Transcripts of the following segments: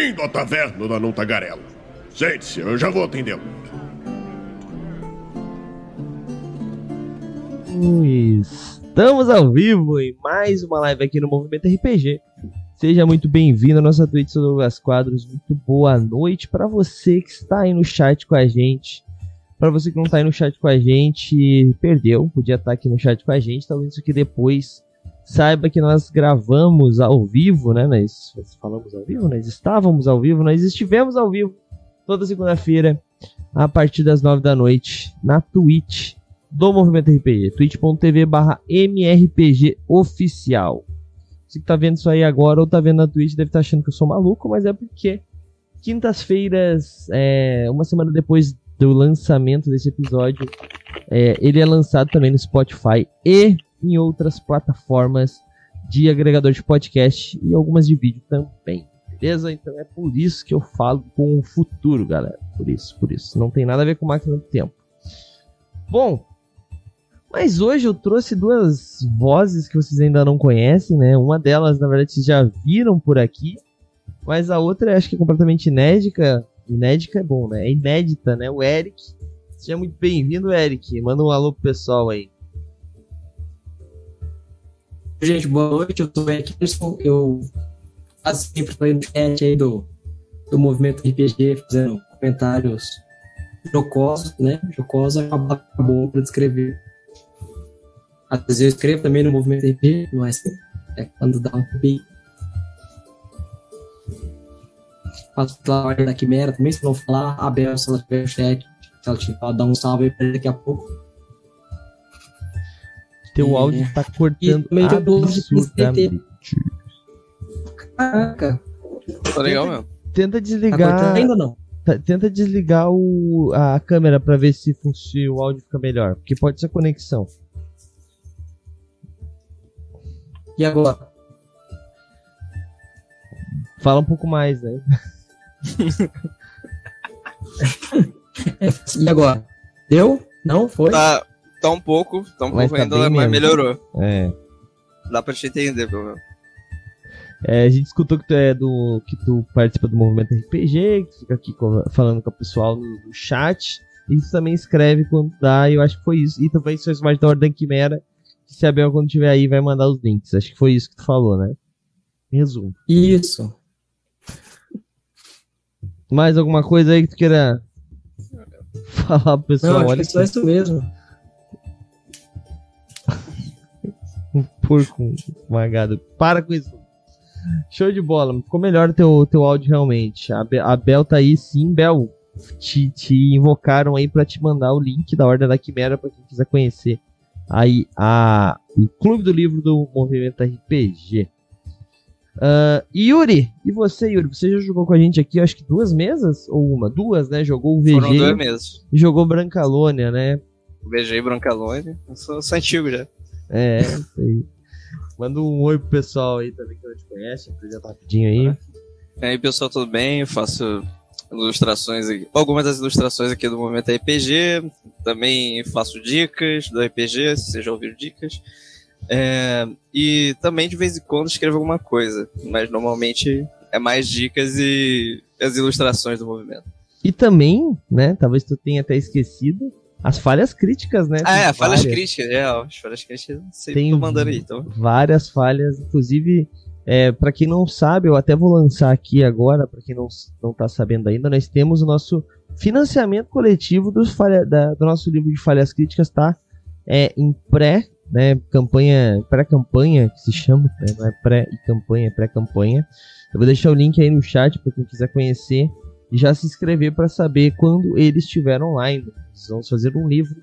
Bem-vindo à taverna da Não Tagarela. Sente-se, eu já vou atendê-lo. Estamos ao vivo em mais uma live aqui no Movimento RPG. Seja muito bem-vindo à nossa Twitch, sou Douglas Quadros. Muito boa noite para você que está aí no chat com a gente. Para você que não está aí no chat com a gente, perdeu, podia estar aqui no chat com a gente, talvez isso aqui depois. Saiba que nós gravamos ao vivo, né? Nós falamos ao vivo, nós estávamos ao vivo, nós estivemos ao vivo toda segunda-feira a partir das nove da noite na Twitch do Movimento RPG, twitch.tv barra MRPG oficial. Você que tá vendo isso aí agora ou tá vendo na Twitch deve estar tá achando que eu sou maluco, mas é porque quintas-feiras, é, uma semana depois do lançamento desse episódio, é, ele é lançado também no Spotify e em outras plataformas de agregador de podcast e algumas de vídeo também. Beleza? Então é por isso que eu falo com o futuro, galera. Por isso, por isso. Não tem nada a ver com máquina do tempo. Bom, mas hoje eu trouxe duas vozes que vocês ainda não conhecem, né? Uma delas, na verdade, vocês já viram por aqui, mas a outra acho que é completamente inédita. Inédita é bom, né? É inédita, né? O Eric. Seja muito bem-vindo, Eric. Manda um alô pro pessoal aí. Gente, boa noite. Eu sou o Eric Eu quase sempre estou aí no chat aí do, do movimento RPG, fazendo comentários jocosos, né? Jocosa acabou para descrever às vezes eu escrevo também no movimento RP, não é. É quando dá um pique. Faço pela da Quimera também, se não falar, a Bel, se ela tiver o chat, se ela tiver, dar um salve pra daqui a pouco. Teu áudio tá cortando absurdamente. Caraca. Tá legal mesmo. Tenta desligar. Tá ainda não? Tenta desligar o, a câmera pra ver se, se o áudio fica melhor. Porque pode ser conexão. E agora? Fala um pouco mais, né? e agora? Deu? Não? Foi? Tá, tá um pouco, tá um mas pouco tá ainda, mas melhorou. É. Dá pra te entender, pelo menos. É, a gente escutou que tu é do. que tu participa do movimento RPG, que tu fica aqui falando com o pessoal no, no chat. E tu também escreve quando dá, e eu acho que foi isso. E também faz mais da Ordem Quimera, se a Bel, quando tiver aí, vai mandar os links. Acho que foi isso que tu falou, né? Resumo. Isso. Mais alguma coisa aí que tu queira falar pro pessoal? Não, acho Olha que só isso mesmo. Um porco magado. Para com isso. Show de bola. Ficou melhor teu, teu áudio realmente. A, Be a Bel tá aí sim, Bel. Te, te invocaram aí para te mandar o link da Ordem da Quimera para quem quiser conhecer aí a, o Clube do Livro do Movimento RPG. Uh, ah, Yuri, e você, Yuri? Você já jogou com a gente aqui, acho que duas mesas? Ou uma? Duas, né? Jogou o VG. Foram duas mesas. E jogou Brancalônia, né? VG e Brancalônia. Eu sou, sou antigo já. É, isso aí. Manda um oi pro pessoal aí também que não te conhece, apresenta rapidinho aí. E aí, pessoal, tudo bem? Eu faço ilustrações aqui, algumas das ilustrações aqui do Momento RPG, também faço dicas do RPG, se vocês já ouviram dicas. É, e também de vez em quando escrevo alguma coisa, mas normalmente é mais dicas e as ilustrações do movimento. E também, né, talvez tu tenha até esquecido, as falhas críticas, né? Ah, é, falhas críticas, é, as falhas críticas, sei, Tem tô mandando aí, então. Várias falhas, inclusive é, para quem não sabe, eu até vou lançar aqui agora, para quem não, não tá sabendo ainda, nós temos o nosso financiamento coletivo dos falha, da, do nosso livro de falhas críticas, tá? É, em pré, né, campanha, pré-campanha, que se chama, né, não é pré e campanha, é pré-campanha. Eu vou deixar o link aí no chat para quem quiser conhecer e já se inscrever para saber quando ele estiver online. Vamos fazer um livro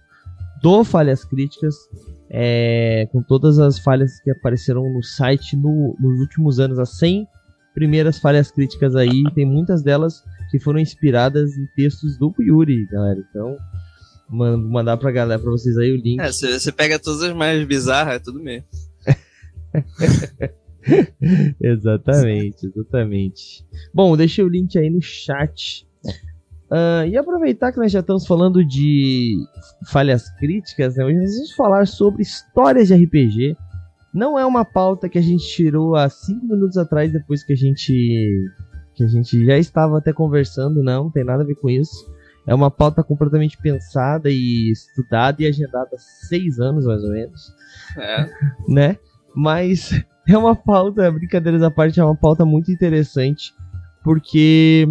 do Falhas Críticas é, com todas as falhas que apareceram no site no, nos últimos anos, as 100 primeiras falhas críticas aí, tem muitas delas que foram inspiradas em textos do Yuri, galera. Então, mando, mandar pra galera, pra vocês aí o link. É, você pega todas as mais bizarras, é tudo mesmo. exatamente, exatamente. Bom, deixei o link aí no chat Uh, e aproveitar que nós já estamos falando de falhas críticas, né? Hoje nós vamos falar sobre histórias de RPG. Não é uma pauta que a gente tirou há cinco minutos atrás, depois que a gente que a gente já estava até conversando, não, não tem nada a ver com isso. É uma pauta completamente pensada e estudada e agendada há seis anos, mais ou menos. É. Né? Mas é uma pauta, brincadeiras à parte, é uma pauta muito interessante, porque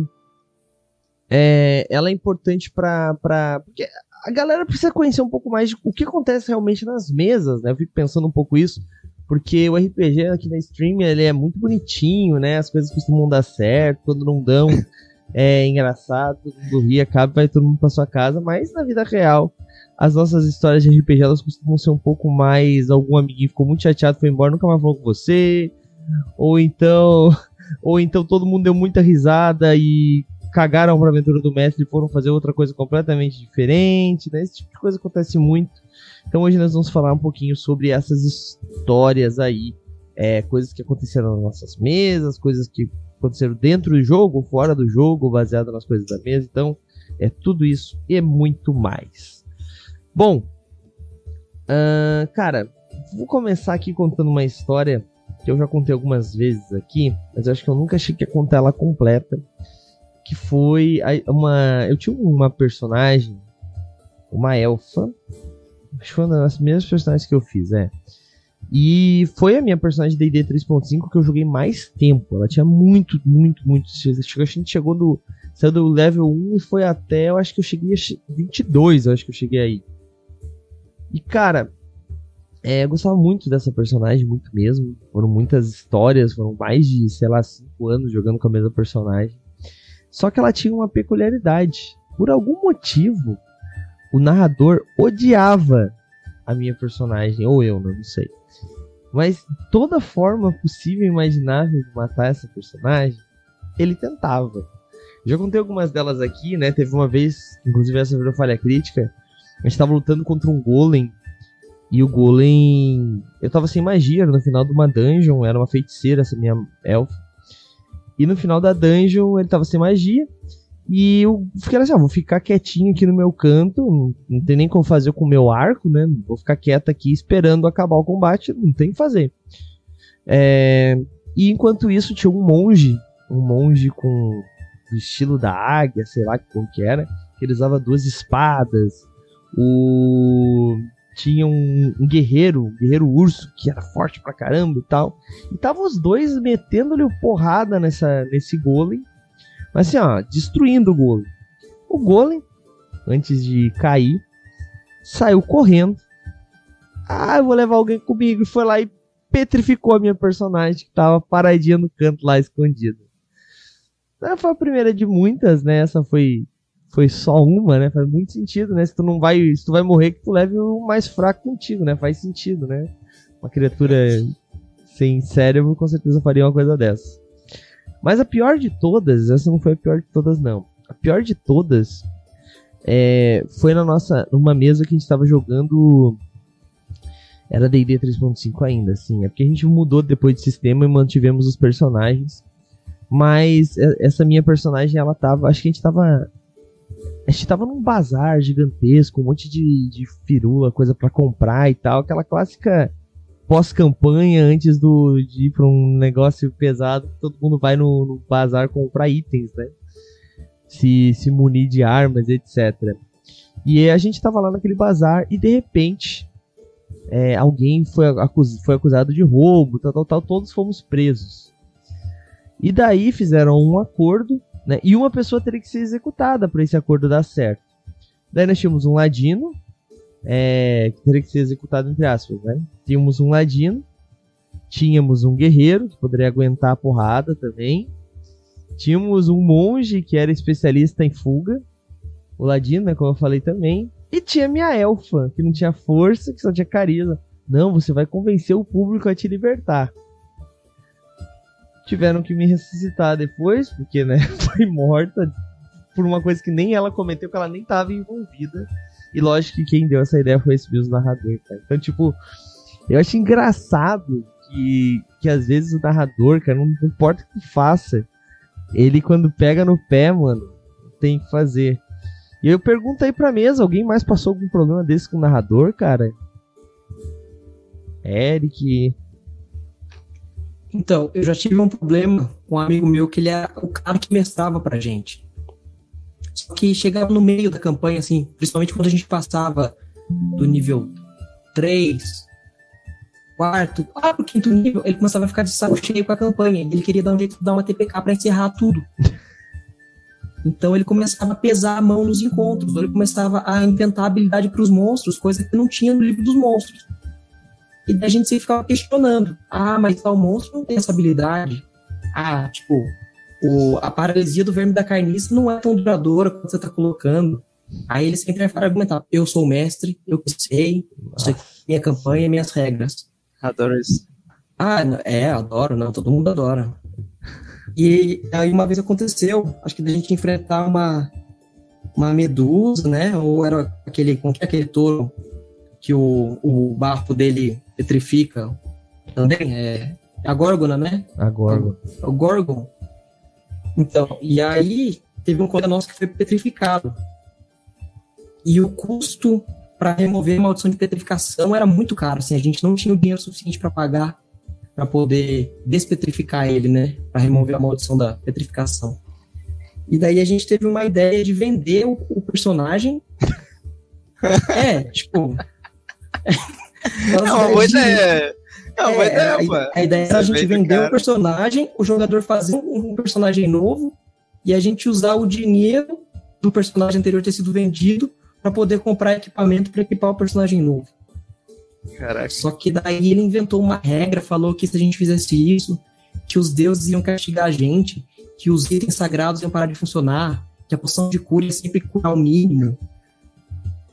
é, ela é importante para. Porque a galera precisa conhecer um pouco mais de o que acontece realmente nas mesas, né? Eu fico pensando um pouco isso, porque o RPG aqui na stream ele é muito bonitinho, né? As coisas costumam dar certo, quando não dão é engraçado, todo mundo ri, acaba vai todo mundo pra sua casa, mas na vida real as nossas histórias de RPG elas costumam ser um pouco mais algum amiguinho ficou muito chateado, foi embora, nunca mais falou com você, ou então ou então todo mundo deu muita risada e cagaram pra aventura do mestre e foram fazer outra coisa completamente diferente, né? Esse tipo de coisa acontece muito. Então hoje nós vamos falar um pouquinho sobre essas histórias aí, é, coisas que aconteceram nas nossas mesas, coisas que aconteceram dentro do jogo, fora do jogo, baseado nas coisas da mesa. Então é tudo isso e muito mais. Bom, uh, cara, vou começar aqui contando uma história que eu já contei algumas vezes aqui, mas eu acho que eu nunca achei que ia contar ela completa. Que foi uma. Eu tinha uma personagem, uma elfa, Acho que foi uma das primeiras personagens que eu fiz, é. E foi a minha personagem D&D 3.5 que eu joguei mais tempo. Ela tinha muito, muito, muito. A gente chegou do. Saiu do level 1 e foi até. Eu acho que eu cheguei a 22, eu acho que eu cheguei aí. E cara, é, eu gostava muito dessa personagem, muito mesmo. Foram muitas histórias, foram mais de, sei lá, 5 anos jogando com a mesma personagem. Só que ela tinha uma peculiaridade. Por algum motivo, o narrador odiava a minha personagem, ou eu, não sei. Mas toda forma possível e imaginável de matar essa personagem, ele tentava. Já contei algumas delas aqui, né? Teve uma vez, inclusive essa virou falha crítica, a gente tava lutando contra um golem e o golem. Eu tava sem magia no final de uma dungeon, era uma feiticeira, essa minha elfa. E no final da dungeon ele tava sem magia. E eu fiquei assim, ah, vou ficar quietinho aqui no meu canto, não, tem nem como fazer com o meu arco, né? Vou ficar quieto aqui esperando acabar o combate, não tem que fazer. É, e enquanto isso tinha um monge, um monge com o estilo da águia, sei lá como que era, que ele usava duas espadas. O tinha um, um, guerreiro, um guerreiro urso, que era forte pra caramba e tal. E tava os dois metendo-lhe porrada nessa, nesse golem. Mas assim, ó, destruindo o golem. O golem, antes de cair, saiu correndo. Ah, eu vou levar alguém comigo. E foi lá e petrificou a minha personagem, que tava paradinha no canto lá, escondida. Essa foi a primeira de muitas, né? Essa foi foi só uma, né? Faz muito sentido, né? Se tu não vai, se tu vai morrer, que tu leve o mais fraco contigo, né? Faz sentido, né? Uma criatura sem cérebro com certeza faria uma coisa dessa. Mas a pior de todas, essa não foi a pior de todas, não. A pior de todas é, foi na nossa. numa mesa que a gente estava jogando. Era DD 3.5 ainda, assim. É porque a gente mudou depois de sistema e mantivemos os personagens. Mas essa minha personagem, ela tava. Acho que a gente tava. A gente tava num bazar gigantesco, um monte de, de firula, coisa para comprar e tal. Aquela clássica pós-campanha, antes do, de ir pra um negócio pesado, todo mundo vai no, no bazar comprar itens, né? Se, se munir de armas, etc. E a gente tava lá naquele bazar e de repente é, alguém foi, acus, foi acusado de roubo, tal, tal, tal, todos fomos presos. E daí fizeram um acordo, né? E uma pessoa teria que ser executada para esse acordo dar certo. Daí nós tínhamos um ladino, é, que teria que ser executado entre aspas, né? Tínhamos um ladino, tínhamos um guerreiro que poderia aguentar a porrada também, tínhamos um monge que era especialista em fuga, o ladino, né, como eu falei também, e tinha minha elfa que não tinha força, que só tinha carisma. Não, você vai convencer o público a te libertar. Tiveram que me ressuscitar depois, porque né, foi morta por uma coisa que nem ela cometeu, que ela nem estava envolvida. E lógico que quem deu essa ideia foi esse mesmo narrador, cara. Então, tipo, eu acho engraçado que, que às vezes o narrador, cara, não importa o que faça, ele quando pega no pé, mano, tem que fazer. E eu pergunto aí pra mesa, alguém mais passou algum problema desse com o narrador, cara? Eric. Então, eu já tive um problema com um amigo meu que ele era o cara que mestrava pra gente. Só que chegava no meio da campanha, assim, principalmente quando a gente passava do nível 3, quarto, pro quinto nível, ele começava a ficar de saco cheio com a campanha. Ele queria dar um jeito de dar uma TPK pra encerrar tudo. Então ele começava a pesar a mão nos encontros, ele começava a inventar habilidade para os monstros, coisa que não tinha no livro dos monstros. E daí a gente sempre ficava questionando: ah, mas tal monstro não tem essa habilidade. Ah, tipo, o, a paralisia do verme da carniça não é tão duradoura quanto você está colocando. Aí ele sempre vai argumentar: eu sou o mestre, eu sei, isso aqui é minha campanha, minhas regras. Adoro isso. Ah, é, adoro, não, todo mundo adora. E aí uma vez aconteceu, acho que da gente enfrentar uma, uma medusa, né? Ou era aquele, é aquele touro que o, o barco dele petrifica também? É, é a górgona, né? A górgona. O, o Gorgon. Então, e aí teve um colega nosso que foi petrificado. E o custo para remover a maldição de petrificação era muito caro, assim, a gente não tinha o dinheiro suficiente para pagar para poder despetrificar ele, né? Para remover a maldição da petrificação. E daí a gente teve uma ideia de vender o, o personagem. é, tipo. É uma boa ideia. É uma é, ideia, a, a, ideia era a gente vender o personagem, o jogador fazer um, um personagem novo e a gente usar o dinheiro do personagem anterior ter sido vendido para poder comprar equipamento para equipar o personagem novo. Caraca. Só que daí ele inventou uma regra, falou que se a gente fizesse isso, que os deuses iam castigar a gente, que os itens sagrados iam parar de funcionar, que a poção de cura ia sempre curar o mínimo.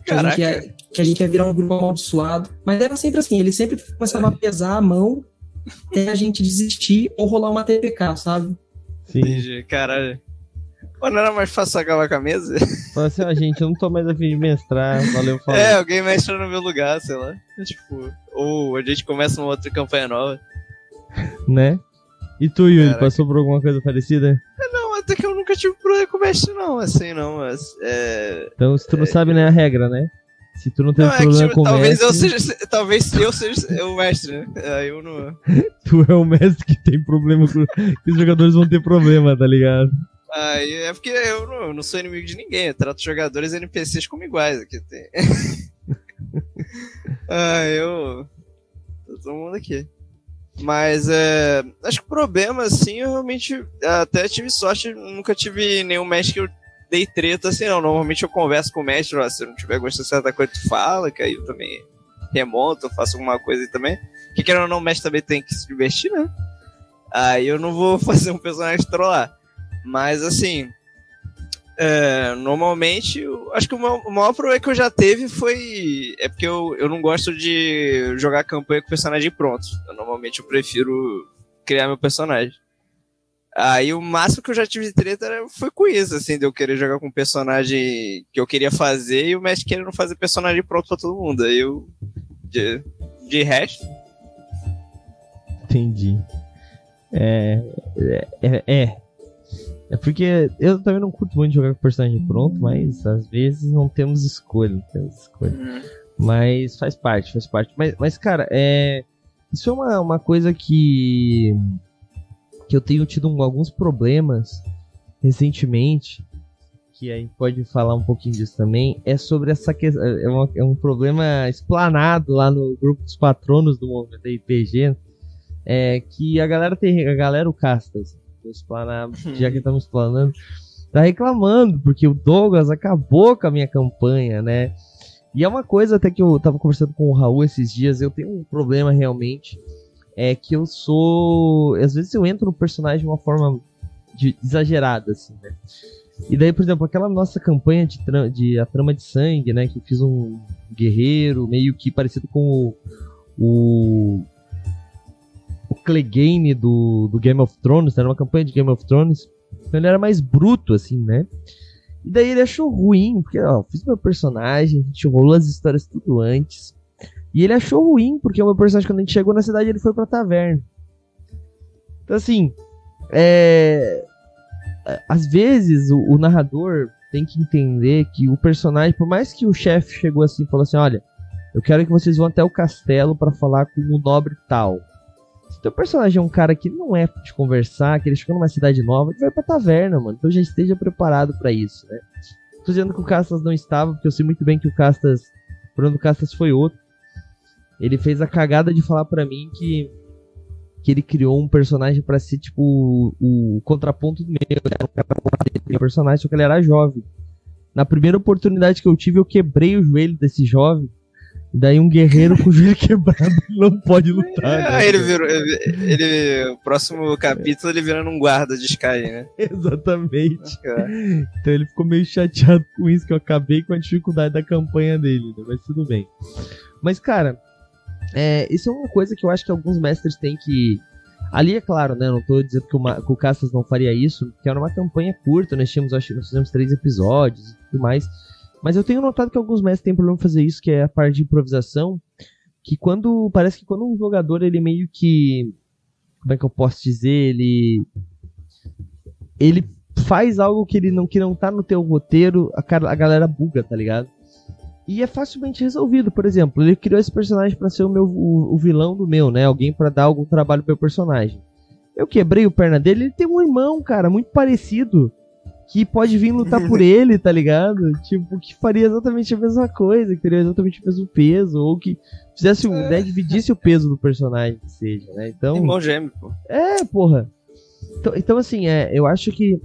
Que a, gente ia, que a gente ia virar um grupo amaldiçoado. Mas era sempre assim, ele sempre começava a pesar a mão até a gente desistir ou rolar uma TPK, sabe? Sim. Entendi, caralho. Pô, não era mais fácil acabar com a mesa? Fala assim, ó, gente, eu não tô mais afim de mestrar, valeu, falou. É, alguém mestra no meu lugar, sei lá. Tipo, ou a gente começa uma outra campanha nova. Né? E tu, Yuri, Caraca. passou por alguma coisa parecida? É, não, até que eu nunca tive problema com mestre, não, assim, não. Mas, é... Então, se tu não é... sabe, né, a regra, né? Se tu não tem não, problema é que, tipo, com talvez mestre... Eu seja, talvez eu seja o mestre, né? Aí eu não... tu é o mestre que tem problema com... que os jogadores vão ter problema, tá ligado? Aí é porque eu não, eu não, sou inimigo de ninguém, eu trato jogadores e NPCs como iguais aqui. Tem. ah, eu. Todo mundo aqui. Mas é, acho que problema, assim, eu realmente até tive sorte, nunca tive nenhum mestre que eu dei treta assim, não. Normalmente eu converso com o mestre, ó, se não tiver gostando de certa coisa, tu fala, que aí eu também remonto, faço alguma coisa aí também. Que querendo ou não, o mestre também tem que se divertir, né? Aí eu não vou fazer um personagem trollar. Mas assim, é, normalmente, acho que o maior, o maior, problema que eu já teve foi. É porque eu, eu não gosto de jogar campanha com personagem pronto. Eu, normalmente eu prefiro criar meu personagem. Aí o máximo que eu já tive de treta foi com isso, assim, de eu querer jogar com um personagem que eu queria fazer e o mestre querendo fazer personagem pronto pra todo mundo. Aí eu. De, de resto. Entendi. É. É. é é porque eu também não curto muito jogar com personagem pronto, mas às vezes não temos escolha, não temos escolha. Uhum. Mas faz parte, faz parte. Mas, mas cara, é. Isso é uma, uma coisa que. que eu tenho tido alguns problemas recentemente. Que a gente pode falar um pouquinho disso também. É sobre essa questão. É, uma, é um problema explanado lá no grupo dos patronos do movimento RPG. É que a galera tem. A galera o castas explanar, já que estamos explanando, tá reclamando, porque o Douglas acabou com a minha campanha, né? E é uma coisa até que eu tava conversando com o Raul esses dias, eu tenho um problema realmente, é que eu sou. Às vezes eu entro no personagem de uma forma de, exagerada, assim, né? E daí, por exemplo, aquela nossa campanha de, de a trama de sangue, né? Que eu fiz um guerreiro meio que parecido com o, o Clegane do, do Game of Thrones, era uma campanha de Game of Thrones. Então ele era mais bruto, assim, né? E daí ele achou ruim, porque, ó, fiz meu personagem, a gente rolou as histórias tudo antes. E ele achou ruim, porque o meu personagem, quando a gente chegou na cidade, ele foi pra taverna. Então, assim, é. Às vezes o, o narrador tem que entender que o personagem, por mais que o chefe chegou assim e falou assim: olha, eu quero que vocês vão até o castelo para falar com o nobre tal. Se teu personagem é um cara que não é de conversar, que ele chegou numa cidade nova, ele vai pra taverna, mano. Então já esteja preparado para isso, né? Tô dizendo que o Castas não estava, porque eu sei muito bem que o Castas. O problema do Castas foi outro. Ele fez a cagada de falar para mim que. Que ele criou um personagem para ser, tipo, o, o contraponto do meu. Né? Um personagem, só que ele era jovem. Na primeira oportunidade que eu tive, eu quebrei o joelho desse jovem. E daí um guerreiro com o joelho quebrado não pode lutar. É, né? ele virou. Ele, ele- o próximo capítulo ele virando um guarda de Sky, né? Exatamente. Cara, Então ele ficou meio chateado com isso, que eu acabei com a dificuldade da campanha dele, né? Mas tudo bem. Mas, cara, é, isso é uma coisa que eu acho que alguns mestres têm que. Ali é claro, né? Não tô dizendo que o, Ma- que o Cassas não faria isso, que era uma campanha curta, nós tínhamos, acho que nós fizemos três episódios e tudo mais. Mas eu tenho notado que alguns mestres têm problema em fazer isso, que é a parte de improvisação. Que quando. Parece que quando um jogador ele meio que. Como é que eu posso dizer? Ele. Ele faz algo que ele não que não tá no teu roteiro, a, cara- a galera buga, tá ligado? E é facilmente resolvido, por exemplo, ele criou esse personagem pra ser o meu o, o vilão do meu, né? Alguém pra dar algum trabalho pro meu personagem. Eu quebrei o perna dele, ele tem um irmão, cara, muito parecido, que pode vir lutar por ele, tá ligado? Tipo, que faria exatamente a mesma coisa, que teria exatamente o mesmo peso, ou que fizesse um, né, dividisse o peso do personagem, que seja, né? Então, irmão gêmeo, pô. é, porra. Então, então, assim, é, eu acho que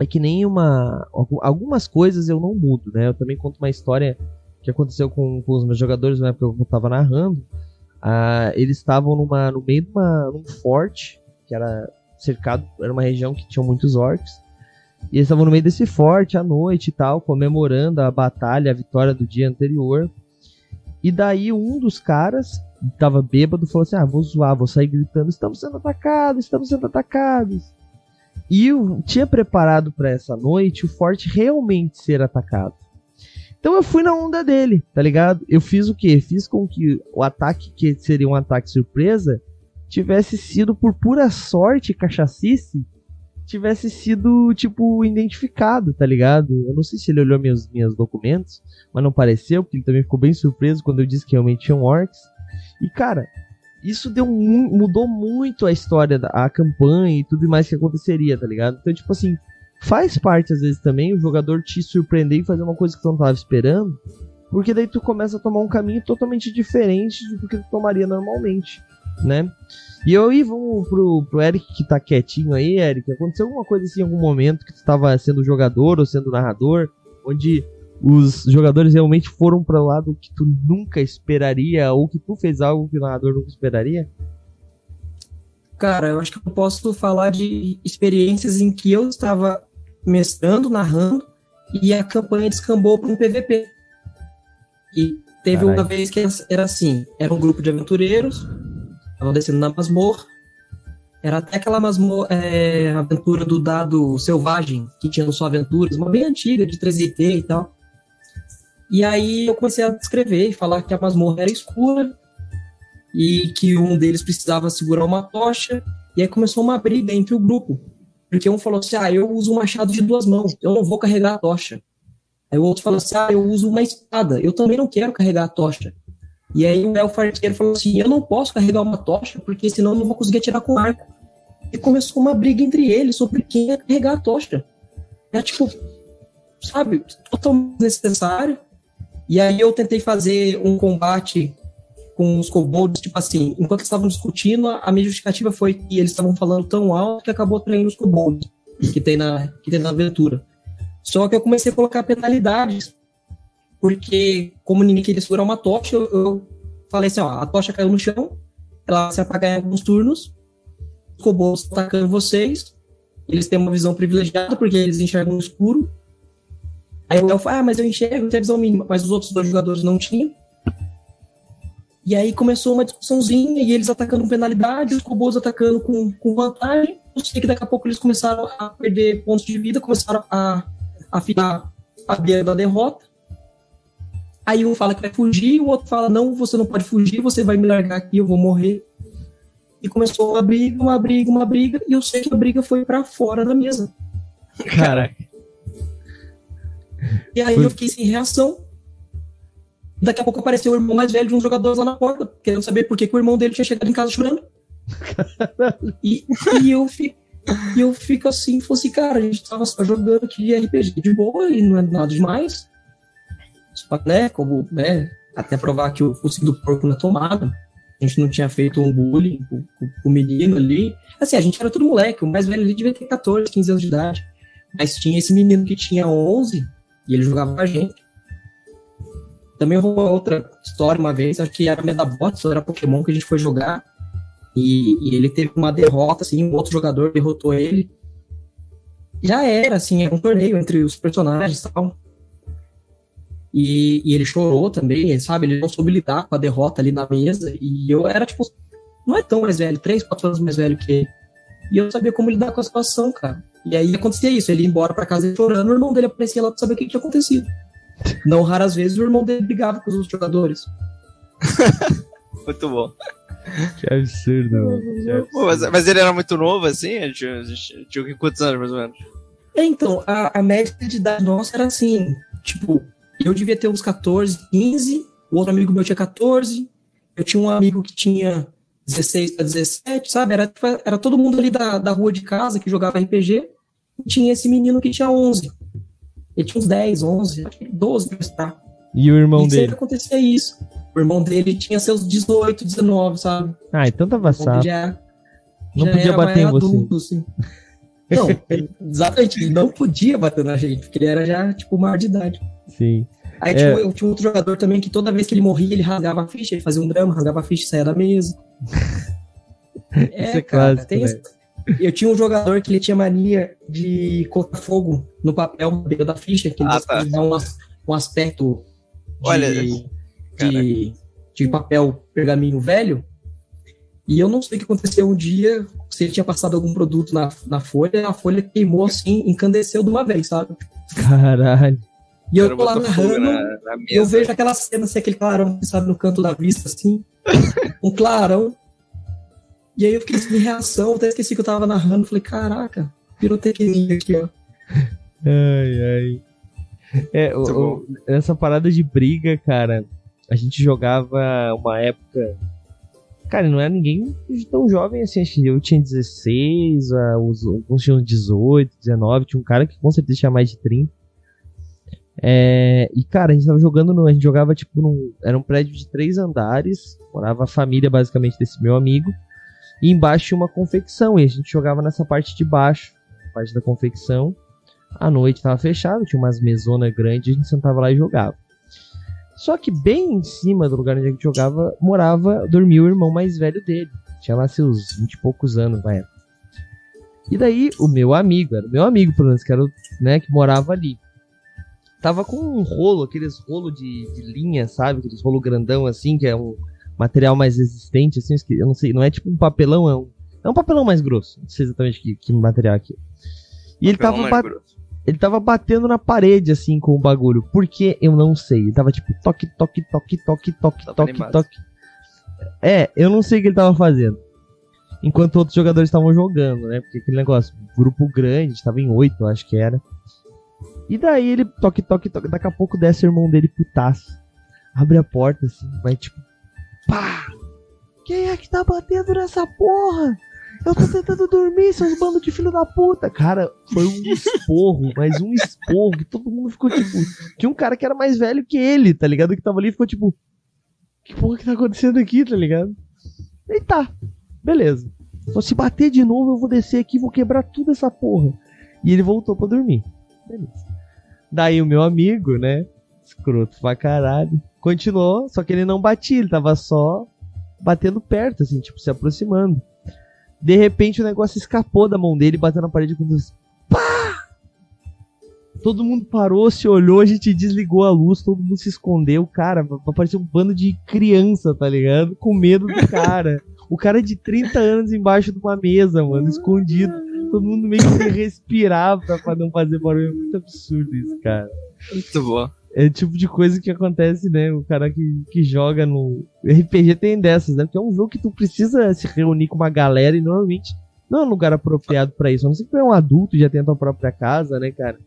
é que nem uma. algu- Algumas coisas eu não mudo, né? Eu também conto uma história que aconteceu com, com os meus jogadores na época que eu tava narrando. Ah, eles estavam numa, no meio de uma, num forte, que era cercado, era uma região que tinha muitos orcs. E eles estavam no meio desse forte à noite e tal, comemorando a batalha, a vitória do dia anterior. E daí um dos caras tava bêbado falou assim: Ah, vou zoar, vou sair gritando: Estamos sendo atacados, estamos sendo atacados. E eu tinha preparado para essa noite o forte realmente ser atacado. Então eu fui na onda dele, tá ligado? Eu fiz o quê? Fiz com que o ataque, que seria um ataque surpresa, tivesse sido por pura sorte, cachacice, tivesse sido, tipo, identificado, tá ligado? Eu não sei se ele olhou meus, meus documentos, mas não pareceu, porque ele também ficou bem surpreso quando eu disse que realmente tinham orcs. E, cara, isso deu mu- mudou muito a história, da a campanha e tudo mais que aconteceria, tá ligado? Então, tipo assim, faz parte às vezes também o jogador te surpreender e fazer uma coisa que tu não tava esperando, porque daí tu começa a tomar um caminho totalmente diferente do que tu tomaria normalmente, né? E eu aí vamos pro, pro Eric que tá quietinho aí, Eric. Aconteceu alguma coisa assim em algum momento que tu tava sendo jogador ou sendo narrador, onde os jogadores realmente foram para o lado que tu nunca esperaria ou que tu fez algo que o narrador nunca esperaria? Cara, eu acho que eu posso falar de experiências em que eu estava mestrando, narrando, e a campanha descambou para um PVP. E teve Caralho. uma vez que era assim: era um grupo de aventureiros, estavam descendo na masmorra. Era até aquela masmorra, é, aventura do dado selvagem, que tinha no sua aventuras, uma bem antiga, de 3DT e tal. E aí eu comecei a descrever e falar que a masmorra era escura, e que um deles precisava segurar uma tocha, e aí começou uma briga entre o grupo. Porque um falou assim: ah, eu uso um machado de duas mãos, eu não vou carregar a tocha. Aí o outro falou assim: ah, eu uso uma espada, eu também não quero carregar a tocha. E aí o elfo arqueiro falou assim: eu não posso carregar uma tocha, porque senão eu não vou conseguir atirar com arco. E começou uma briga entre eles sobre quem ia carregar a tocha. É tipo, sabe, totalmente desnecessário. E aí eu tentei fazer um combate com os kobolds, tipo assim, enquanto estavam discutindo, a a minha justificativa foi que eles estavam falando tão alto que acabou atraindo os kobolds que tem na, que tem na aventura. Só que eu comecei a colocar penalidades, porque como ninguém queria segurar uma tocha, eu, eu falei assim, ó, a tocha caiu no chão, ela vai se apagar em alguns turnos, os kobolds estão atacando vocês, eles têm uma visão privilegiada, porque eles enxergam no escuro, Aí o Elfo, ah, mas eu enxergo, eu tenho visão mínima, mas os outros dois jogadores não tinham. E aí começou uma discussãozinha, e eles atacando penalidade, os kobolds atacando com, com vantagem. Eu sei que daqui a pouco eles começaram a perder pontos de vida, começaram a a beira da derrota. Aí um fala que vai fugir, o outro fala, não, você não pode fugir, você vai me largar aqui, eu vou morrer. E começou uma briga, uma briga, uma briga, e eu sei que a briga foi para fora da mesa. Caraca. E aí Foi- eu fiquei sem reação. Daqui a pouco apareceu o irmão mais velho de um jogador lá na porta, querendo saber por que, que o irmão dele tinha chegado em casa chorando. E, e eu fico. E eu fico assim, fosse assim, cara, a gente tava só jogando aqui RPG de boa e não é nada demais. Né, como, né, até provar que o focinho do porco na tomada. A gente não tinha feito um bullying com, o menino ali. Assim, a gente era tudo moleque, o mais velho ali devia ter 14, 15 anos de idade. Mas tinha esse menino que tinha 11 e ele jogava com a gente. Também uma outra história uma vez, acho que era Medabots, era Pokémon que a gente foi jogar. E, e, ele teve uma derrota, assim, um outro jogador derrotou ele. Já era, assim, era um torneio entre os personagens e tal. E, e ele chorou também, sabe? Ele não soube lidar com a derrota ali na mesa. E eu era, tipo, não é tão mais velho, três, quatro anos mais velho que ele. E eu sabia como lidar com a situação, cara. E aí acontecia isso, ele ia embora pra casa chorando, o irmão dele aparecia lá pra saber o que tinha acontecido. Não raras vezes o irmão dele brigava com os outros jogadores. Muito bom. Que absurdo, mano. Que absurdo. Pô, mas, mas, ele era muito novo, assim? Tinha, tinha quantos anos, mais ou menos? É, então, a, a média de idade nossa era assim, tipo, eu devia ter uns 14, 15, o outro amigo meu tinha 14, eu tinha um amigo que tinha 16 para 17, sabe? Era, tipo, era todo mundo ali da, da rua de casa que jogava RPG, e tinha esse menino que tinha 11. Ele tinha uns 10, 11, 12 pra estar. E o irmão e dele? sempre acontecia isso. O irmão dele tinha seus 18, 19, sabe? Ah, então tava sábio. Já, não já podia bater em você. Adulto, assim. Não, ele, exatamente, ele não podia bater na gente, porque ele era já, tipo, maior de idade. Sim. Aí tipo, eu tinha outro jogador também que toda vez que ele morria, ele rasgava a ficha, ele fazia um drama, rasgava a ficha e saía da mesa. é, Isso é cara, clássico, tem? Eu tinha um jogador que ele tinha mania de colocar fogo no papel beira da ficha, que ele ah, tá. dá um, um aspecto de, Olha, de, de, papel pergaminho velho. E eu não sei o que aconteceu um dia, se ele tinha passado algum produto na, na folha, a folha queimou assim, encandeceu de uma vez, sabe? Caralho. E eu tô lá narrando, na, na e eu vejo aquela cena, assim, aquele clarão, sabe, no canto da vista, assim. um clarão. E aí eu fiquei sem reação, até esqueci que eu tava narrando. Falei, caraca, pirotecnia aqui, ó. Ai, ai. É, o, o, essa parada de briga, cara, a gente jogava uma época. Cara, não era ninguém tão jovem assim. Acho que eu tinha 16, os, alguns tinham 18, 19. Tinha um cara que com certeza tinha mais de 30. É, e cara, a gente tava jogando no. A gente jogava tipo num. Era um prédio de três andares. Morava a família basicamente desse meu amigo. E embaixo tinha uma confecção. E a gente jogava nessa parte de baixo, parte da confecção. À noite tava fechado, tinha umas mesonas grandes, a gente sentava lá e jogava. Só que bem em cima do lugar onde a gente jogava, morava, dormia o irmão mais velho dele. Tinha lá seus vinte e poucos anos na época. E daí, o meu amigo, era o meu amigo, pelo menos, que era o, né, que morava ali tava com um rolo, aqueles rolo de, de linha, sabe? Aqueles rolo grandão assim, que é um material mais resistente, assim, eu não sei, não é tipo um papelão, é um, é um papelão mais grosso. Não sei exatamente que, que material é aqui. E ele tava, ele tava batendo na parede, assim, com o bagulho. Por que eu não sei? Ele tava tipo toque, toque, toque, toque, toque, toque, toque. É, eu não sei o que ele tava fazendo. Enquanto outros jogadores estavam jogando, né? Porque aquele negócio, grupo grande, tava em oito, acho que era. E daí ele toque, toque, toque. Daqui a pouco desce o irmão dele putaço. Abre a porta assim, vai tipo. Pá! Quem é que tá batendo nessa porra? Eu tô tentando dormir, seus bandos de filho da puta. Cara, foi um esporro, mas um esporro que todo mundo ficou tipo. Tinha um cara que era mais velho que ele, tá ligado? Que tava ali e ficou tipo. Que porra que tá acontecendo aqui, tá ligado? E tá, beleza. Só se bater de novo, eu vou descer aqui e vou quebrar tudo essa porra. E ele voltou pra dormir. Beleza. Daí o meu amigo, né? Escroto pra caralho. Continuou, só que ele não batia, ele tava só batendo perto, assim, tipo, se aproximando. De repente o negócio escapou da mão dele, bateu na parede com. Pá! Todo mundo parou, se olhou, a gente desligou a luz, todo mundo se escondeu. Cara, parecia um bando de criança, tá ligado? Com medo do cara. o cara de 30 anos embaixo de uma mesa, mano, escondido todo mundo meio que respirava pra não fazer barulho. É muito absurdo isso, cara. Muito bom. É o tipo de coisa que acontece, né? O cara que, que joga no. RPG tem dessas, né? Porque é um jogo que tu precisa se reunir com uma galera e normalmente não é um lugar apropriado para isso. A não ser que tu é um adulto e já tem a tua própria casa, né, cara?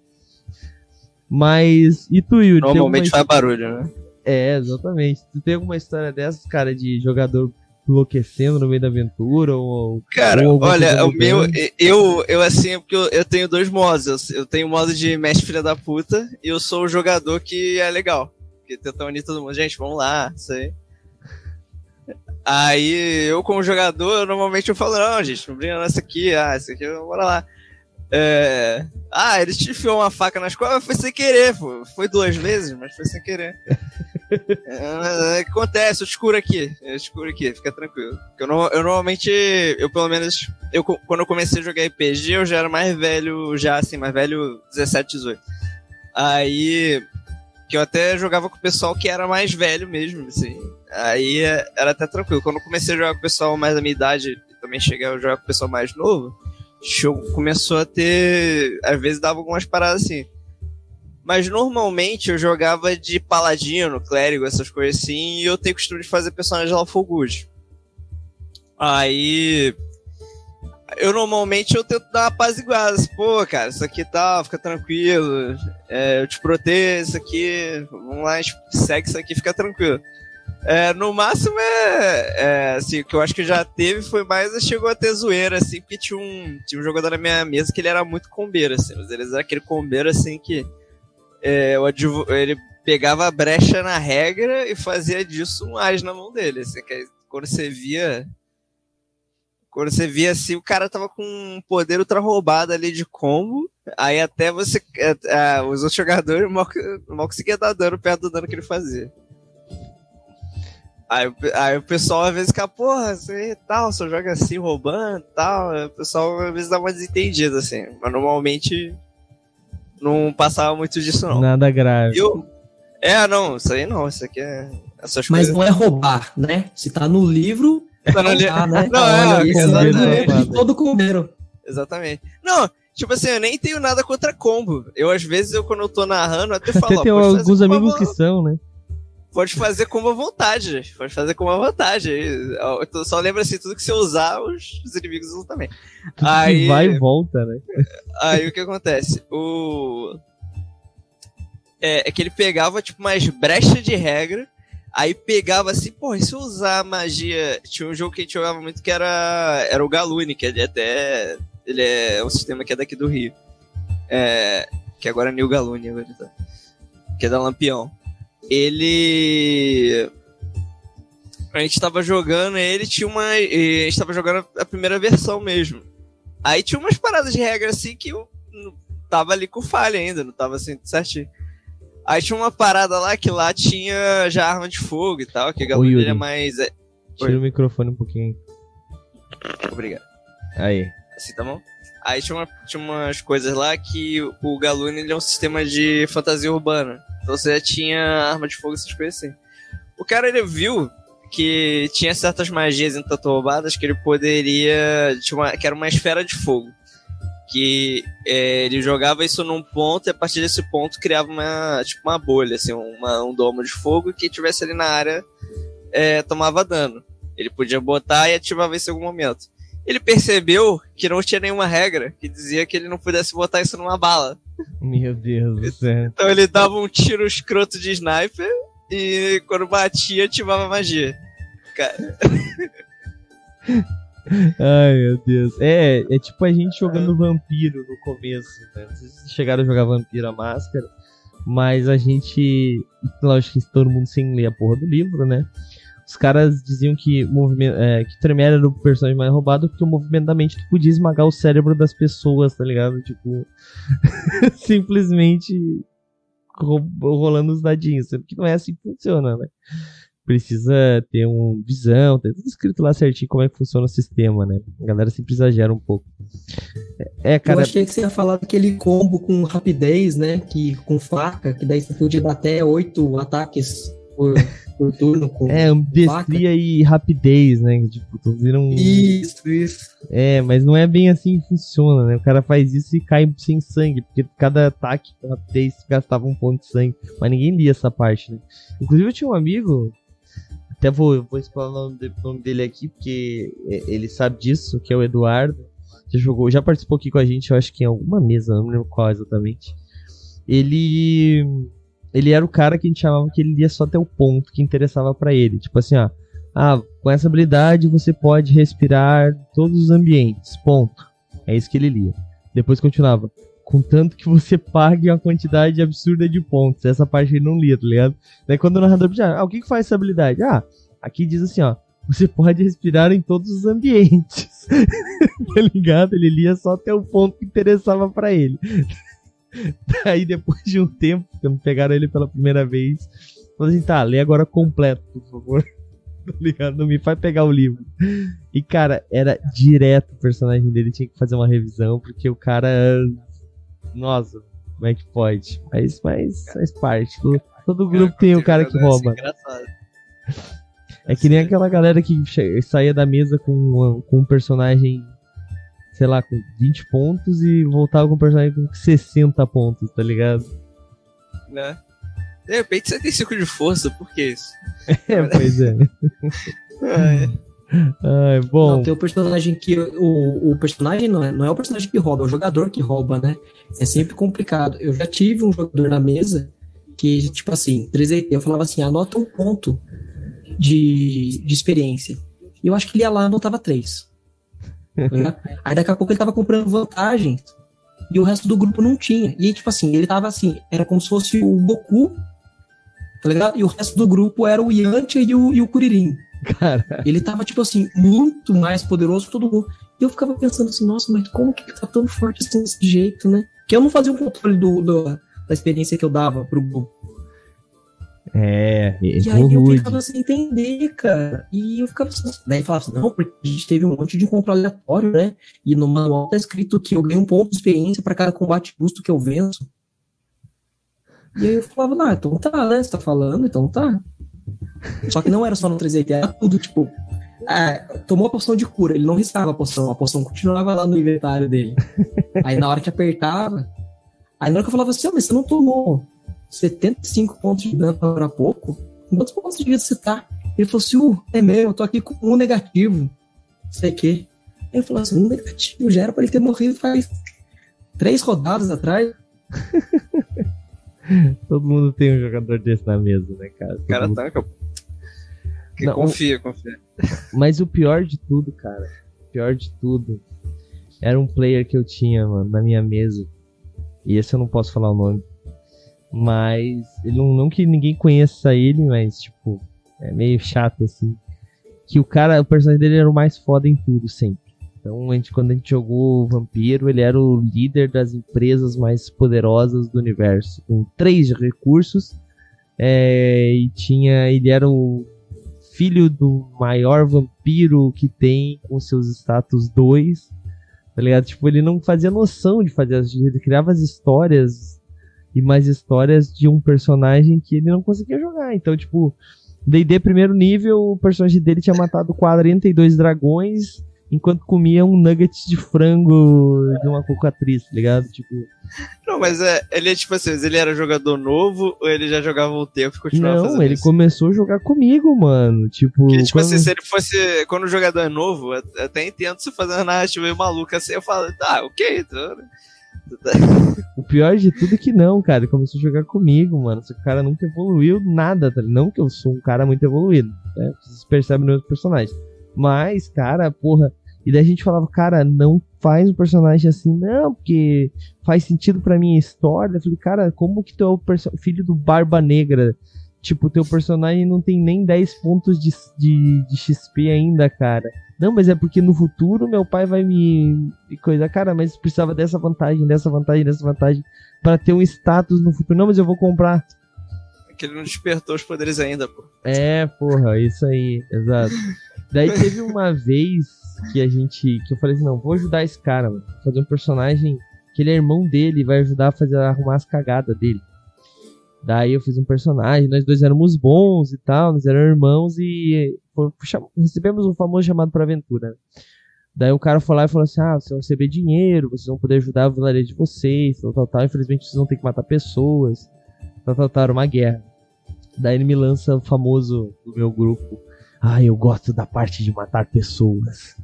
Mas. E tu, Yuri? Normalmente faz barulho, né? É, exatamente. Tu tem alguma história dessas, cara, de jogador enlouquecendo no meio da aventura? Ou, Cara, ou olha, o meu. Eu, eu assim, porque eu, eu tenho dois modos. Eu, eu tenho o modo de mestre filha da puta e eu sou o jogador que é legal. Que tenta unir todo mundo. Gente, vamos lá, isso aí. Aí eu, como jogador, normalmente eu falo, não, gente, não brinca nessa aqui, ah, essa aqui, bora lá. É... Ah, ele te enfiou uma faca nas costas, foi sem querer, pô. Foi duas vezes, mas foi sem querer. É, acontece, eu escuro aqui, eu escuro aqui, fica tranquilo. Eu, eu normalmente, eu pelo menos, eu, quando eu comecei a jogar RPG, eu já era mais velho, já assim, mais velho 17, 18. Aí, que eu até jogava com o pessoal que era mais velho mesmo, assim. Aí era até tranquilo. Quando eu comecei a jogar com o pessoal mais da minha idade, também cheguei a jogar com o pessoal mais novo, jogo começou a ter. Às vezes dava algumas paradas assim. Mas normalmente eu jogava de paladino, clérigo, essas coisas assim, e eu tenho costume de fazer personagem Lawful Good. Aí. Eu normalmente eu tento dar uma apaziguada. Pô, cara, isso aqui tá, fica tranquilo. É, eu te protejo, isso aqui. Vamos lá, segue isso aqui, fica tranquilo. É, no máximo é, é, assim, o que eu acho que já teve foi mais, chegou a ter zoeira, assim, porque tinha um, tinha um jogador na minha mesa que ele era muito combeiro, assim, mas ele era aquele combeiro, assim, que é, ele pegava a brecha na regra e fazia disso um as na mão dele, assim, quando você via, quando você via, assim, o cara tava com um poder ultra roubado ali de combo, aí até você, é, é, os outros jogadores mal, mal conseguiam dar dano perto do dano que ele fazia. Aí, aí, o pessoal às vezes fica, porra, você tal, só joga assim, roubando tal. O pessoal às vezes dá uma desentendida, assim. Mas normalmente não passava muito disso, não. Nada grave. Eu... É, não, isso aí não, isso aqui é. Essas Mas coisas... não é roubar, né? Se tá no livro. Tá no li... roubar, né? Não, é, Olha, isso exatamente. é de todo combeiro. Exatamente. Não, tipo assim, eu nem tenho nada contra combo. Eu, às vezes, eu, quando eu tô narrando, até falo. Você tem ó, alguns amigos que são, né? Pode fazer como a vontade. Pode fazer como a vontade. Só lembra assim, tudo que você usar, os, os inimigos usam também. Tudo Aí- vai e volta, né? Aí o que acontece? O. É, é que ele pegava, tipo, umas brechas de regra. Aí pegava assim, pô, e se eu usar magia. Tinha um jogo que a gente jogava muito que era, era o Galune, que ele é até. Ele é um sistema que é daqui do Rio. É, que agora é New Galune, agora tá. Que é da Lampião. Ele. A gente tava jogando, ele tinha uma. A gente tava jogando a primeira versão mesmo. Aí tinha umas paradas de regra assim que eu tava ali com falha ainda, não tava assim certinho. Aí tinha uma parada lá que lá tinha já arma de fogo e tal, que o Gabriel Yuri. é mais. É... Tira Oi. o microfone um pouquinho. Obrigado. Aí. Assim, tá bom? Aí tinha, uma- tinha umas coisas lá que o Galune ele é um sistema de fantasia urbana. Então você já tinha arma de fogo, essas coisas assim. O cara ele viu que tinha certas magias roubadas que ele poderia. Uma, que era uma esfera de fogo. Que é, ele jogava isso num ponto e a partir desse ponto criava uma, tipo, uma bolha, assim, uma, um domo de fogo e quem tivesse ali na área é, tomava dano. Ele podia botar e ativava isso em algum momento. Ele percebeu que não tinha nenhuma regra que dizia que ele não pudesse botar isso numa bala. Meu Deus do céu. Então ele dava um tiro escroto de sniper e quando batia ativava magia. Cara, Ai, meu Deus. É, é tipo a gente jogando vampiro no começo, né? Não sei se vocês chegaram a jogar vampiro a máscara, mas a gente. Lógico que todo mundo sem ler a porra do livro, né? Os caras diziam que, movimento, é, que Tremere era o personagem mais roubado porque o movimento da mente podia esmagar o cérebro das pessoas, tá ligado? Tipo, simplesmente ro- rolando os dadinhos, sendo que não é assim que funciona, né? Precisa ter uma visão, tem tudo escrito lá certinho como é que funciona o sistema, né? A galera sempre exagera um pouco. É, Eu cara, achei que você ia falar daquele combo com rapidez, né? Que, com faca, que daí você podia dar até oito ataques por, por turno. Com... é ambidestria e rapidez, né? Tipo, tu vira um. Isso, isso. É, mas não é bem assim que funciona, né? O cara faz isso e cai sem sangue, porque cada ataque com rapidez gastava um ponto de sangue. Mas ninguém lia essa parte, né? Inclusive eu tinha um amigo, até vou, vou expor o nome dele aqui, porque é, ele sabe disso, que é o Eduardo. Já jogou, já participou aqui com a gente, eu acho que em alguma mesa, não lembro qual exatamente. Ele. Ele era o cara que a gente chamava que ele lia só até o ponto que interessava pra ele. Tipo assim, ó. Ah, com essa habilidade você pode respirar todos os ambientes. Ponto. É isso que ele lia. Depois continuava. Contanto que você pague uma quantidade absurda de pontos. Essa parte ele não lia, tá ligado? Daí quando o narrador pedia, ah, o que, que faz essa habilidade? Ah, aqui diz assim, ó. Você pode respirar em todos os ambientes. tá ligado? Ele lia só até o ponto que interessava para ele. Daí depois de um tempo, quando pegaram ele pela primeira vez, falou assim, tá, lê agora completo, por favor. tá ligado? Não me faz pegar o livro. E, cara, era direto o personagem dele, tinha que fazer uma revisão, porque o cara. Nossa, como é que pode? Mas, mas faz parte. Todo, todo grupo tem o cara que rouba. É que nem aquela galera que saía da mesa com, com um personagem, sei lá, com 20 pontos e voltava com um personagem com 60 pontos, tá ligado? Né? De repente você tem 5 de força, por que isso? É, pois é. é. Ai, bom. Não, tem o personagem que. O, o personagem não é, não é o personagem que rouba, é o jogador que rouba, né? É sempre complicado. Eu já tive um jogador na mesa que, tipo assim, 3 eu falava assim: anota um ponto de, de experiência. E eu acho que ele ia lá e anotava 3. Tá aí daqui a pouco ele tava comprando vantagens e o resto do grupo não tinha. E tipo assim, ele tava assim, era como se fosse o Goku tá ligado? E o resto do grupo era o Yantia e o, e o Kuririn. Cara. Ele tava, tipo assim, muito mais poderoso que todo mundo. E eu ficava pensando assim, nossa, mas como que ele tá tão forte assim desse jeito, né? Que eu não fazia o controle do, do, da experiência que eu dava pro grupo. É, e aí eu ficava sem entender, cara. E eu ficava assim, daí falava assim, não, porque a gente teve um monte de compra aleatório, né? E no manual tá escrito que eu ganho um ponto de experiência para cada combate justo que eu venço. E aí eu falava, ah, então tá, né? Você tá falando, então tá. Só que não era só no 380, era tudo, tipo. É, tomou a poção de cura, ele não riscava a poção, a poção continuava lá no inventário dele. Aí na hora que apertava, aí na hora que eu falava assim, oh, mas você não tomou 75 pontos de dano agora há pouco? Quantos pontos de vida você tá? Ele falou assim, uh, é meu, eu tô aqui com um negativo. Sei que. Aí eu falei assim, um negativo, já era pra ele ter morrido faz três rodadas atrás. Todo mundo tem um jogador desse na mesa, né, cara? O cara mundo... tanca. Não, confia, confia. Mas o pior de tudo, cara, pior de tudo, era um player que eu tinha, mano, na minha mesa. E esse eu não posso falar o nome. Mas ele não, não que ninguém conheça ele, mas tipo, é meio chato assim. Que o cara, o personagem dele era o mais foda em tudo, sempre. Então, a gente, quando a gente jogou Vampiro, ele era o líder das empresas mais poderosas do universo, com três recursos. É, e tinha, ele era o filho do maior vampiro que tem com seus status 2. Tá ligado? Tipo, ele não fazia noção de fazer as ele criava as histórias e mais histórias de um personagem que ele não conseguia jogar. Então, tipo, D&D primeiro nível, o personagem dele tinha matado 42 dragões enquanto comia um nugget de frango de uma cocatriz, tá ligado? Tipo. Não, mas é, ele é tipo assim, ele era jogador novo ou ele já jogava um tempo e continuava Não, fazendo ele isso? começou a jogar comigo, mano. Tipo. Porque, tipo quando... assim, se ele fosse. Quando o jogador é novo, até entendo você fazer uma narrativa meio maluca assim, eu falo, tá, ok, então. O pior de tudo é que não, cara. Ele começou a jogar comigo, mano. Esse cara nunca evoluiu nada, tá? Não que eu sou um cara muito evoluído, né? Vocês percebem nos personagens. Mas, cara, porra, e daí a gente falava, cara, não faz um personagem assim, não, porque faz sentido pra minha história. Eu falei, cara, como que tu é o filho do Barba Negra? Tipo, teu personagem não tem nem 10 pontos de, de, de XP ainda, cara. Não, mas é porque no futuro meu pai vai me, me coisa. Cara, mas precisava dessa vantagem, dessa vantagem, dessa vantagem para ter um status no futuro. Não, mas eu vou comprar. É que ele não despertou os poderes ainda, pô. É, porra, isso aí, exato. Daí teve uma vez que a gente. Que eu falei assim, não, vou ajudar esse cara, mano. Fazer um personagem que ele é irmão dele e vai ajudar a fazer arrumar as cagadas dele. Daí eu fiz um personagem, nós dois éramos bons e tal, nós éramos irmãos e recebemos um famoso chamado para aventura. Daí o cara foi lá e falou assim: Ah, vocês vão receber dinheiro, vocês vão poder ajudar a vilarejo de vocês, tal, tal, tal. Infelizmente vocês vão ter que matar pessoas, tal, tal, tal, uma guerra. Daí ele me lança o famoso do meu grupo: Ah, eu gosto da parte de matar pessoas.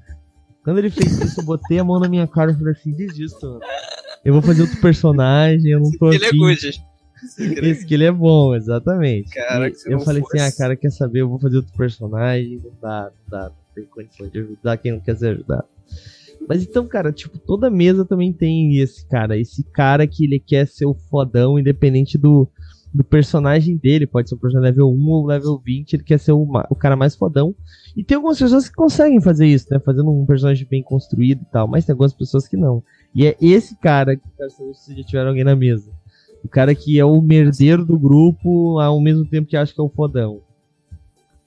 Quando ele fez isso, eu botei a mão na minha cara e falei assim: desista, mano. Eu vou fazer outro personagem, eu não tô Ele é good. Esse que ele é bom, exatamente. Cara, eu falei assim, ah, cara, quer saber? Eu vou fazer outro personagem. Não dá, não dá, não tem condição de ajudar quem não quer ser ajudado. Mas então, cara, tipo, toda mesa também tem esse cara. Esse cara que ele quer ser o fodão, independente do, do personagem dele. Pode ser um personagem level 1 ou level 20, ele quer ser o, o cara mais fodão. E tem algumas pessoas que conseguem fazer isso, né? Fazendo um personagem bem construído e tal. Mas tem algumas pessoas que não. E é esse cara que eu quero saber se já tiver alguém na mesa. O cara que é o merdeiro do grupo, ao mesmo tempo que acha que é o fodão.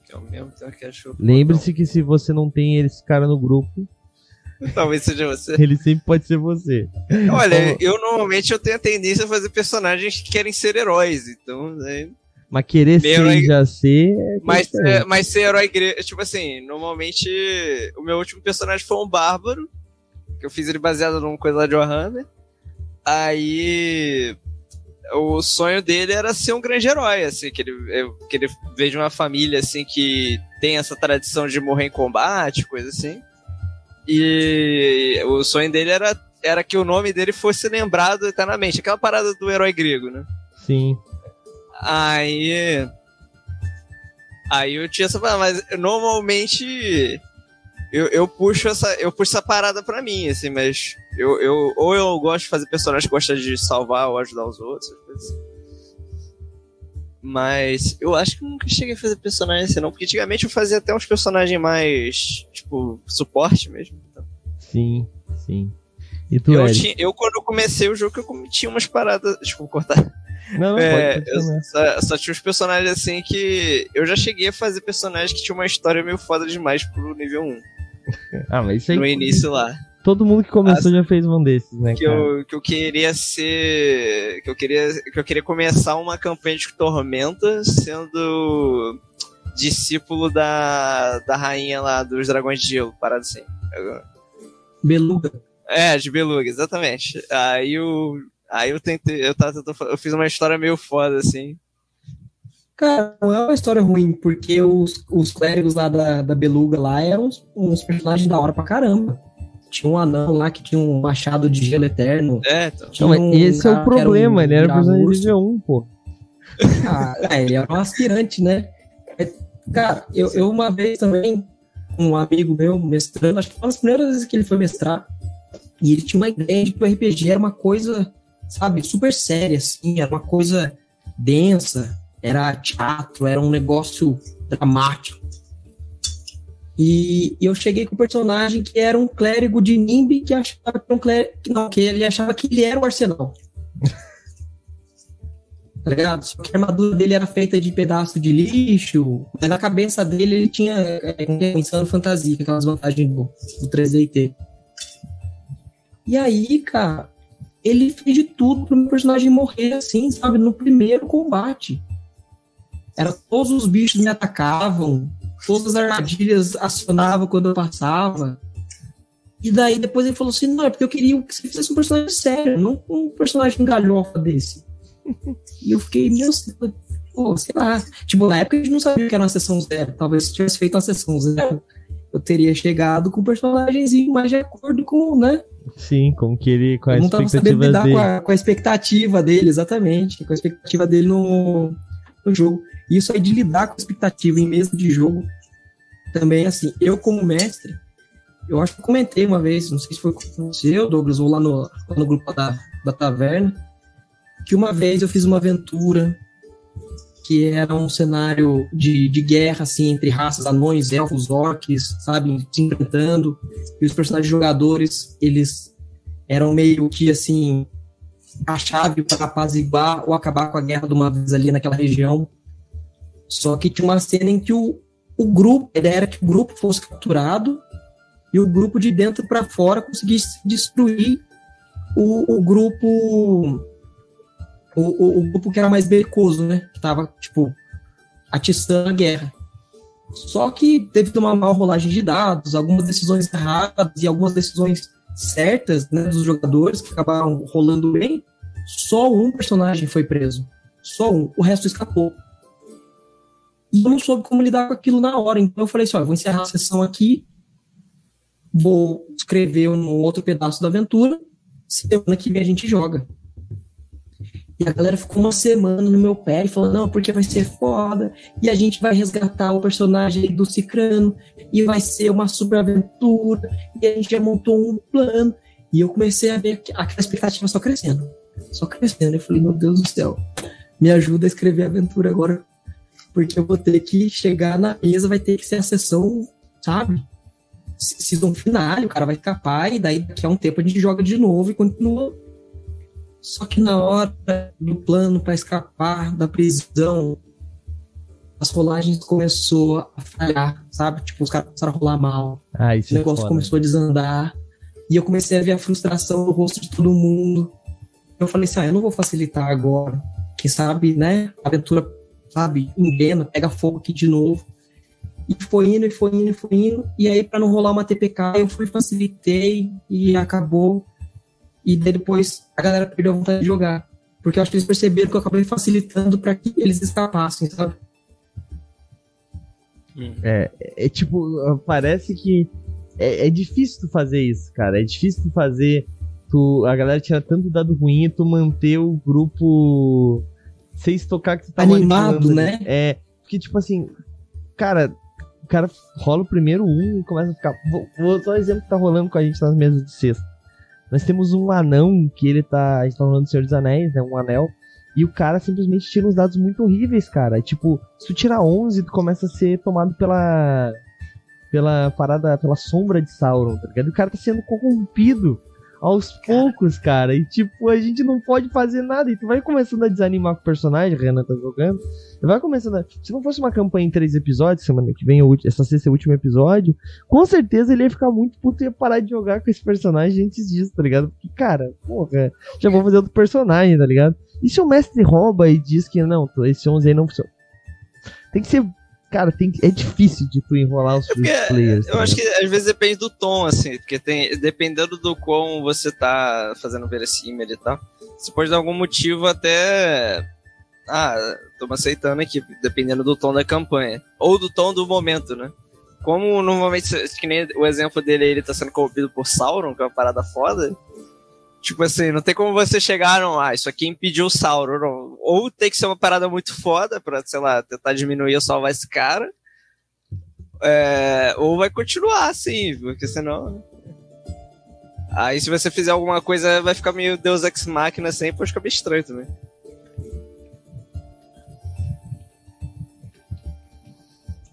Que é o mesmo tempo que achou. Lembre-se que se você não tem esse cara no grupo, Talvez seja você. ele sempre pode ser você. Olha, eu normalmente eu tenho a tendência a fazer personagens que querem ser heróis, então. né, Mas querer ser herói- já ser. É Mas, é, mas ser herói grego. Tipo assim, normalmente. O meu último personagem foi um bárbaro. Que eu fiz ele baseado numa coisa lá de Warhammer. Aí. O sonho dele era ser um grande herói, assim, que ele, que ele veio de uma família, assim, que tem essa tradição de morrer em combate, coisa assim. E o sonho dele era, era que o nome dele fosse lembrado eternamente. Aquela parada do herói grego, né? Sim. Aí. Aí eu tinha essa parada, mas normalmente eu, eu puxo essa eu puxo essa parada pra mim, assim, mas eu, eu ou eu gosto de fazer personagens que gostam de salvar ou ajudar os outros, assim. Mas eu acho que nunca cheguei a fazer personagem assim, não, porque antigamente eu fazia até uns personagens mais, tipo, suporte mesmo. Então, Sim, sim. E tu, eu, tinha, eu, quando eu comecei o jogo, eu tinha umas paradas. Desculpa cortar. Não, não, É, pode eu só, só tinha uns personagens assim que. Eu já cheguei a fazer personagens que tinham uma história meio foda demais pro nível 1. Ah, mas isso aí. No início lá. Todo mundo que começou já fez um desses, né, Que cara? eu, que eu queria ser. Que eu queria. Que eu queria começar uma campanha de Tormenta sendo discípulo da, da rainha lá dos dragões de gelo, parado assim. Beluga. É, de Beluga, exatamente. Aí eu. Aí eu tentei. Eu, tava, eu fiz uma história meio foda, assim. Cara, não é uma história ruim, porque os, os clérigos lá da, da Beluga lá eram uns, uns personagens da hora pra caramba. Tinha um anão lá que tinha um machado de gelo eterno. É, então. Tinha um esse é o que era problema, um ele era personagem nível 1, pô. Ah, é, ele era um aspirante, né? É, Cara, eu, eu uma vez também, um amigo meu mestrando, acho que foi uma das primeiras vezes que ele foi mestrar, e ele tinha uma ideia de que o RPG era uma coisa, sabe, super séria, assim, era uma coisa densa, era teatro, era um negócio dramático. E eu cheguei com o personagem que era um clérigo de Nimbi que achava que um clérigo. Não, que ele achava que ele era o arsenal. tá ligado? Só que a armadura dele era feita de pedaço de lixo, mas na cabeça dele ele tinha é, um insano fantasia, com aquelas vantagens do, do 3DT. E aí, cara, ele fez de tudo pro meu personagem morrer assim, sabe, no primeiro combate. Era todos os bichos me atacavam, todas as armadilhas acionavam quando eu passava. E daí depois ele falou assim: não, é porque eu queria que você fizesse um personagem sério, não um personagem galhofa desse. e eu fiquei, meu pô, sei lá. Tipo, na época a gente não sabia que era uma sessão zero. Talvez se tivesse feito uma sessão zero, eu teria chegado com um personagemzinho mais de acordo com, né? Sim, com que ele. Com Eu as não tava sabendo lidar dele. com a, com a expectativa dele, exatamente. Com a expectativa dele no, no jogo. Isso aí de lidar com expectativa em mesa de jogo, também, assim, eu como mestre, eu acho que comentei uma vez, não sei se foi com você, Douglas, ou lá no, lá no grupo da, da taverna, que uma vez eu fiz uma aventura que era um cenário de, de guerra, assim, entre raças, anões, elfos, orcs, sabe, se enfrentando, e os personagens jogadores, eles eram meio que, assim, a chave para apaziguar ou acabar com a guerra de uma vez ali naquela região. Só que tinha uma cena em que o, o grupo, a ideia era que o grupo fosse capturado e o grupo de dentro para fora conseguisse destruir o, o grupo o, o, grupo que era mais belicoso, né? Que tava, tipo, atiçando a guerra. Só que a uma mal rolagem de dados, algumas decisões erradas e algumas decisões certas né, dos jogadores que acabaram rolando bem, só um personagem foi preso. Só um. O resto escapou. E eu não soube como lidar com aquilo na hora. Então eu falei assim: eu vou encerrar a sessão aqui, vou escrever um outro pedaço da aventura, semana que vem a gente joga. E a galera ficou uma semana no meu pé e falou, não, porque vai ser foda, e a gente vai resgatar o personagem do Cicrano, e vai ser uma super aventura, e a gente já montou um plano. E eu comecei a ver aquela expectativa só crescendo. Só crescendo. Eu falei, meu Deus do céu, me ajuda a escrever a aventura agora. Porque eu vou ter que chegar na mesa, vai ter que ser a sessão, sabe? Season final, o cara vai escapar, e daí daqui a um tempo a gente joga de novo e continua só que na hora do plano para escapar da prisão, as rolagens começou a falhar, sabe? Tipo, os caras começaram a rolar mal. Ah, o negócio é começou a desandar. E eu comecei a ver a frustração no rosto de todo mundo. Eu falei assim, ah, eu não vou facilitar agora. Quem sabe, né? A aventura, sabe, engana, pega fogo aqui de novo. E foi indo, e foi indo, e foi indo. E aí, para não rolar uma TPK, eu fui, facilitei e acabou e depois a galera perdeu a vontade de jogar. Porque eu acho que eles perceberam que eu acabei facilitando para que eles escapassem, sabe? É, é, tipo, parece que é, é, difícil tu fazer isso, cara. É difícil tu fazer. Tu, a galera tira tanto dado ruim e tu manter o grupo sem estocar que tu tá animado, né? É, porque tipo assim, cara, o cara rola o primeiro um e começa a ficar. Vou, vou dar um exemplo que tá rolando com a gente nas mesas de sexta. Nós temos um anão que ele tá. A gente tá falando do Senhor dos Anéis, né? Um anel. E o cara simplesmente tira uns dados muito horríveis, cara. Tipo, se tu tira 11, tu começa a ser tomado pela. pela parada. pela sombra de Sauron, tá ligado? E o cara tá sendo corrompido aos poucos, cara. E tipo, a gente não pode fazer nada. E tu vai começando a desanimar com o personagem, Renan tá jogando. Vai começando a... Se não fosse uma campanha em três episódios, semana que vem, essa sexta é o último episódio, com certeza ele ia ficar muito puto e ia parar de jogar com esse personagem antes disso, tá ligado? Porque, cara, porra, já vou fazer outro personagem, tá ligado? E se o mestre rouba e diz que não, esse 11 aí não funciona? Tem que ser cara, tem, é difícil de tu enrolar os, é players. Eu tá acho que às vezes depende do tom, assim, porque tem, dependendo do quão você tá fazendo verossímil e tal, você pode dar algum motivo até. Ah, tô me aceitando aqui, dependendo do tom da campanha. Ou do tom do momento, né? Como normalmente, que nem o exemplo dele, ele tá sendo corrompido por Sauron, que é uma parada foda. Tipo assim, não tem como você chegar, não, ah, isso aqui impediu o Sauron. Não. Ou tem que ser uma parada muito foda pra, sei lá, tentar diminuir ou salvar esse cara. É, ou vai continuar assim, porque senão. Aí se você fizer alguma coisa, vai ficar meio Deus Ex Machina assim, pode ficar meio estranho também.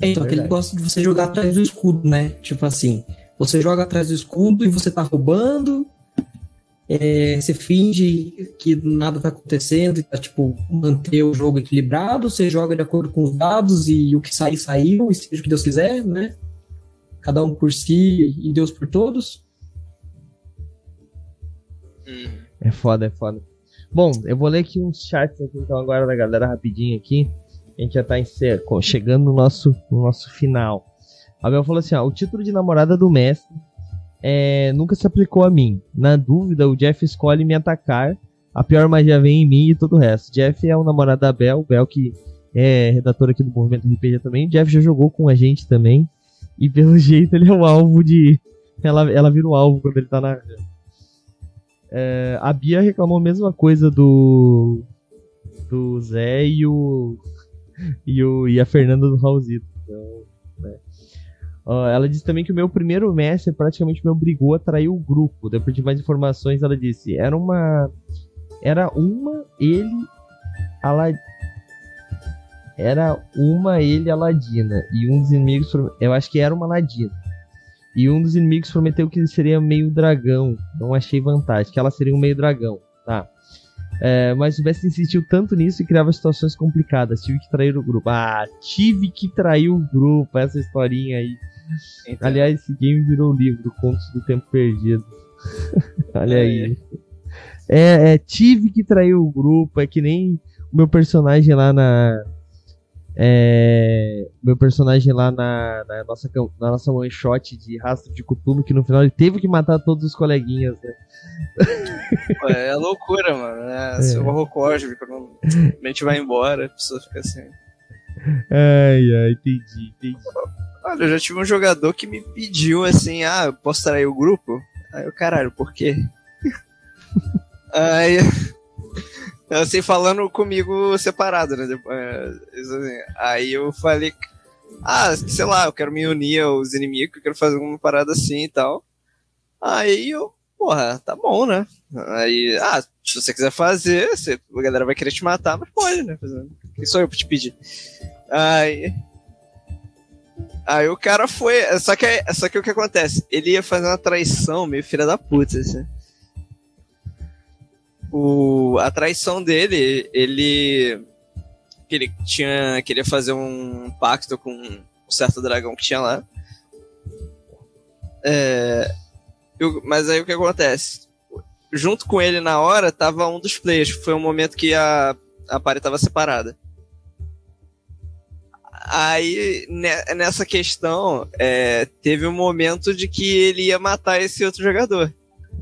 É, então, aquele negócio de você jogar atrás do escudo, né? Tipo assim, você joga atrás do escudo e você tá roubando, é, você finge que nada tá acontecendo tá, tipo, manter o jogo equilibrado, você joga de acordo com os dados e o que sair, saiu, e seja o que Deus quiser, né? Cada um por si e Deus por todos. É foda, é foda. Bom, eu vou ler aqui uns chats aqui então agora da galera rapidinho aqui. A gente já tá chegando no nosso, no nosso final. A Bel falou assim: ó, o título de namorada do mestre é, nunca se aplicou a mim. Na dúvida, o Jeff escolhe me atacar. A pior magia vem em mim e todo o resto. Jeff é o namorado da Bel, Bel que é redator aqui do Movimento RPG também. Jeff já jogou com a gente também. E pelo jeito ele é o alvo de. Ela, ela vira o alvo quando ele tá na. É, a Bia reclamou a mesma coisa do. Do Zé e o. E, o, e a Fernanda do Raulzito. Uh, ela disse também que o meu primeiro mestre praticamente me obrigou a trair o grupo. Depois de mais informações, ela disse: era uma. Era uma, ele. Alad... Era uma, ele, Aladina. E um dos inimigos. Eu acho que era uma Aladina. E um dos inimigos prometeu que ele seria meio dragão. Não achei vantagem, que ela seria um meio dragão. Tá. É, mas o Best insistiu tanto nisso e criava situações complicadas. Tive que trair o grupo. Ah, tive que trair o grupo. Essa historinha aí. Então. Aliás, esse game virou livro, Contos do Tempo Perdido. Olha aí. É, é, tive que trair o grupo, é que nem o meu personagem lá na. É, meu personagem lá na, na, nossa, na nossa one shot de rastro de Cutulo, que no final ele teve que matar todos os coleguinhas, né? É, é loucura, mano. É, é. Seu horror quando a mente vai embora, a pessoa fica assim. Ai, ai, entendi, entendi. Olha, eu já tive um jogador que me pediu assim, ah, posso trair o grupo? Aí eu, caralho, por quê? aí, Assim, falando comigo separado, né? Assim, aí eu falei, ah, sei lá, eu quero me unir aos inimigos, eu quero fazer uma parada assim e tal. Aí eu, porra, tá bom, né? Aí, ah, se você quiser fazer, a galera vai querer te matar, mas pode, né? Quem sou eu pra te pedir? Aí. Aí o cara foi. Só que, só que o que acontece? Ele ia fazer uma traição meio filha da puta, assim. O, a traição dele, ele. Ele tinha, queria fazer um pacto com um certo dragão que tinha lá. É, eu, mas aí o que acontece? Junto com ele na hora tava um dos players. Foi um momento que a, a party tava separada. Aí, nessa questão, é, teve um momento de que ele ia matar esse outro jogador.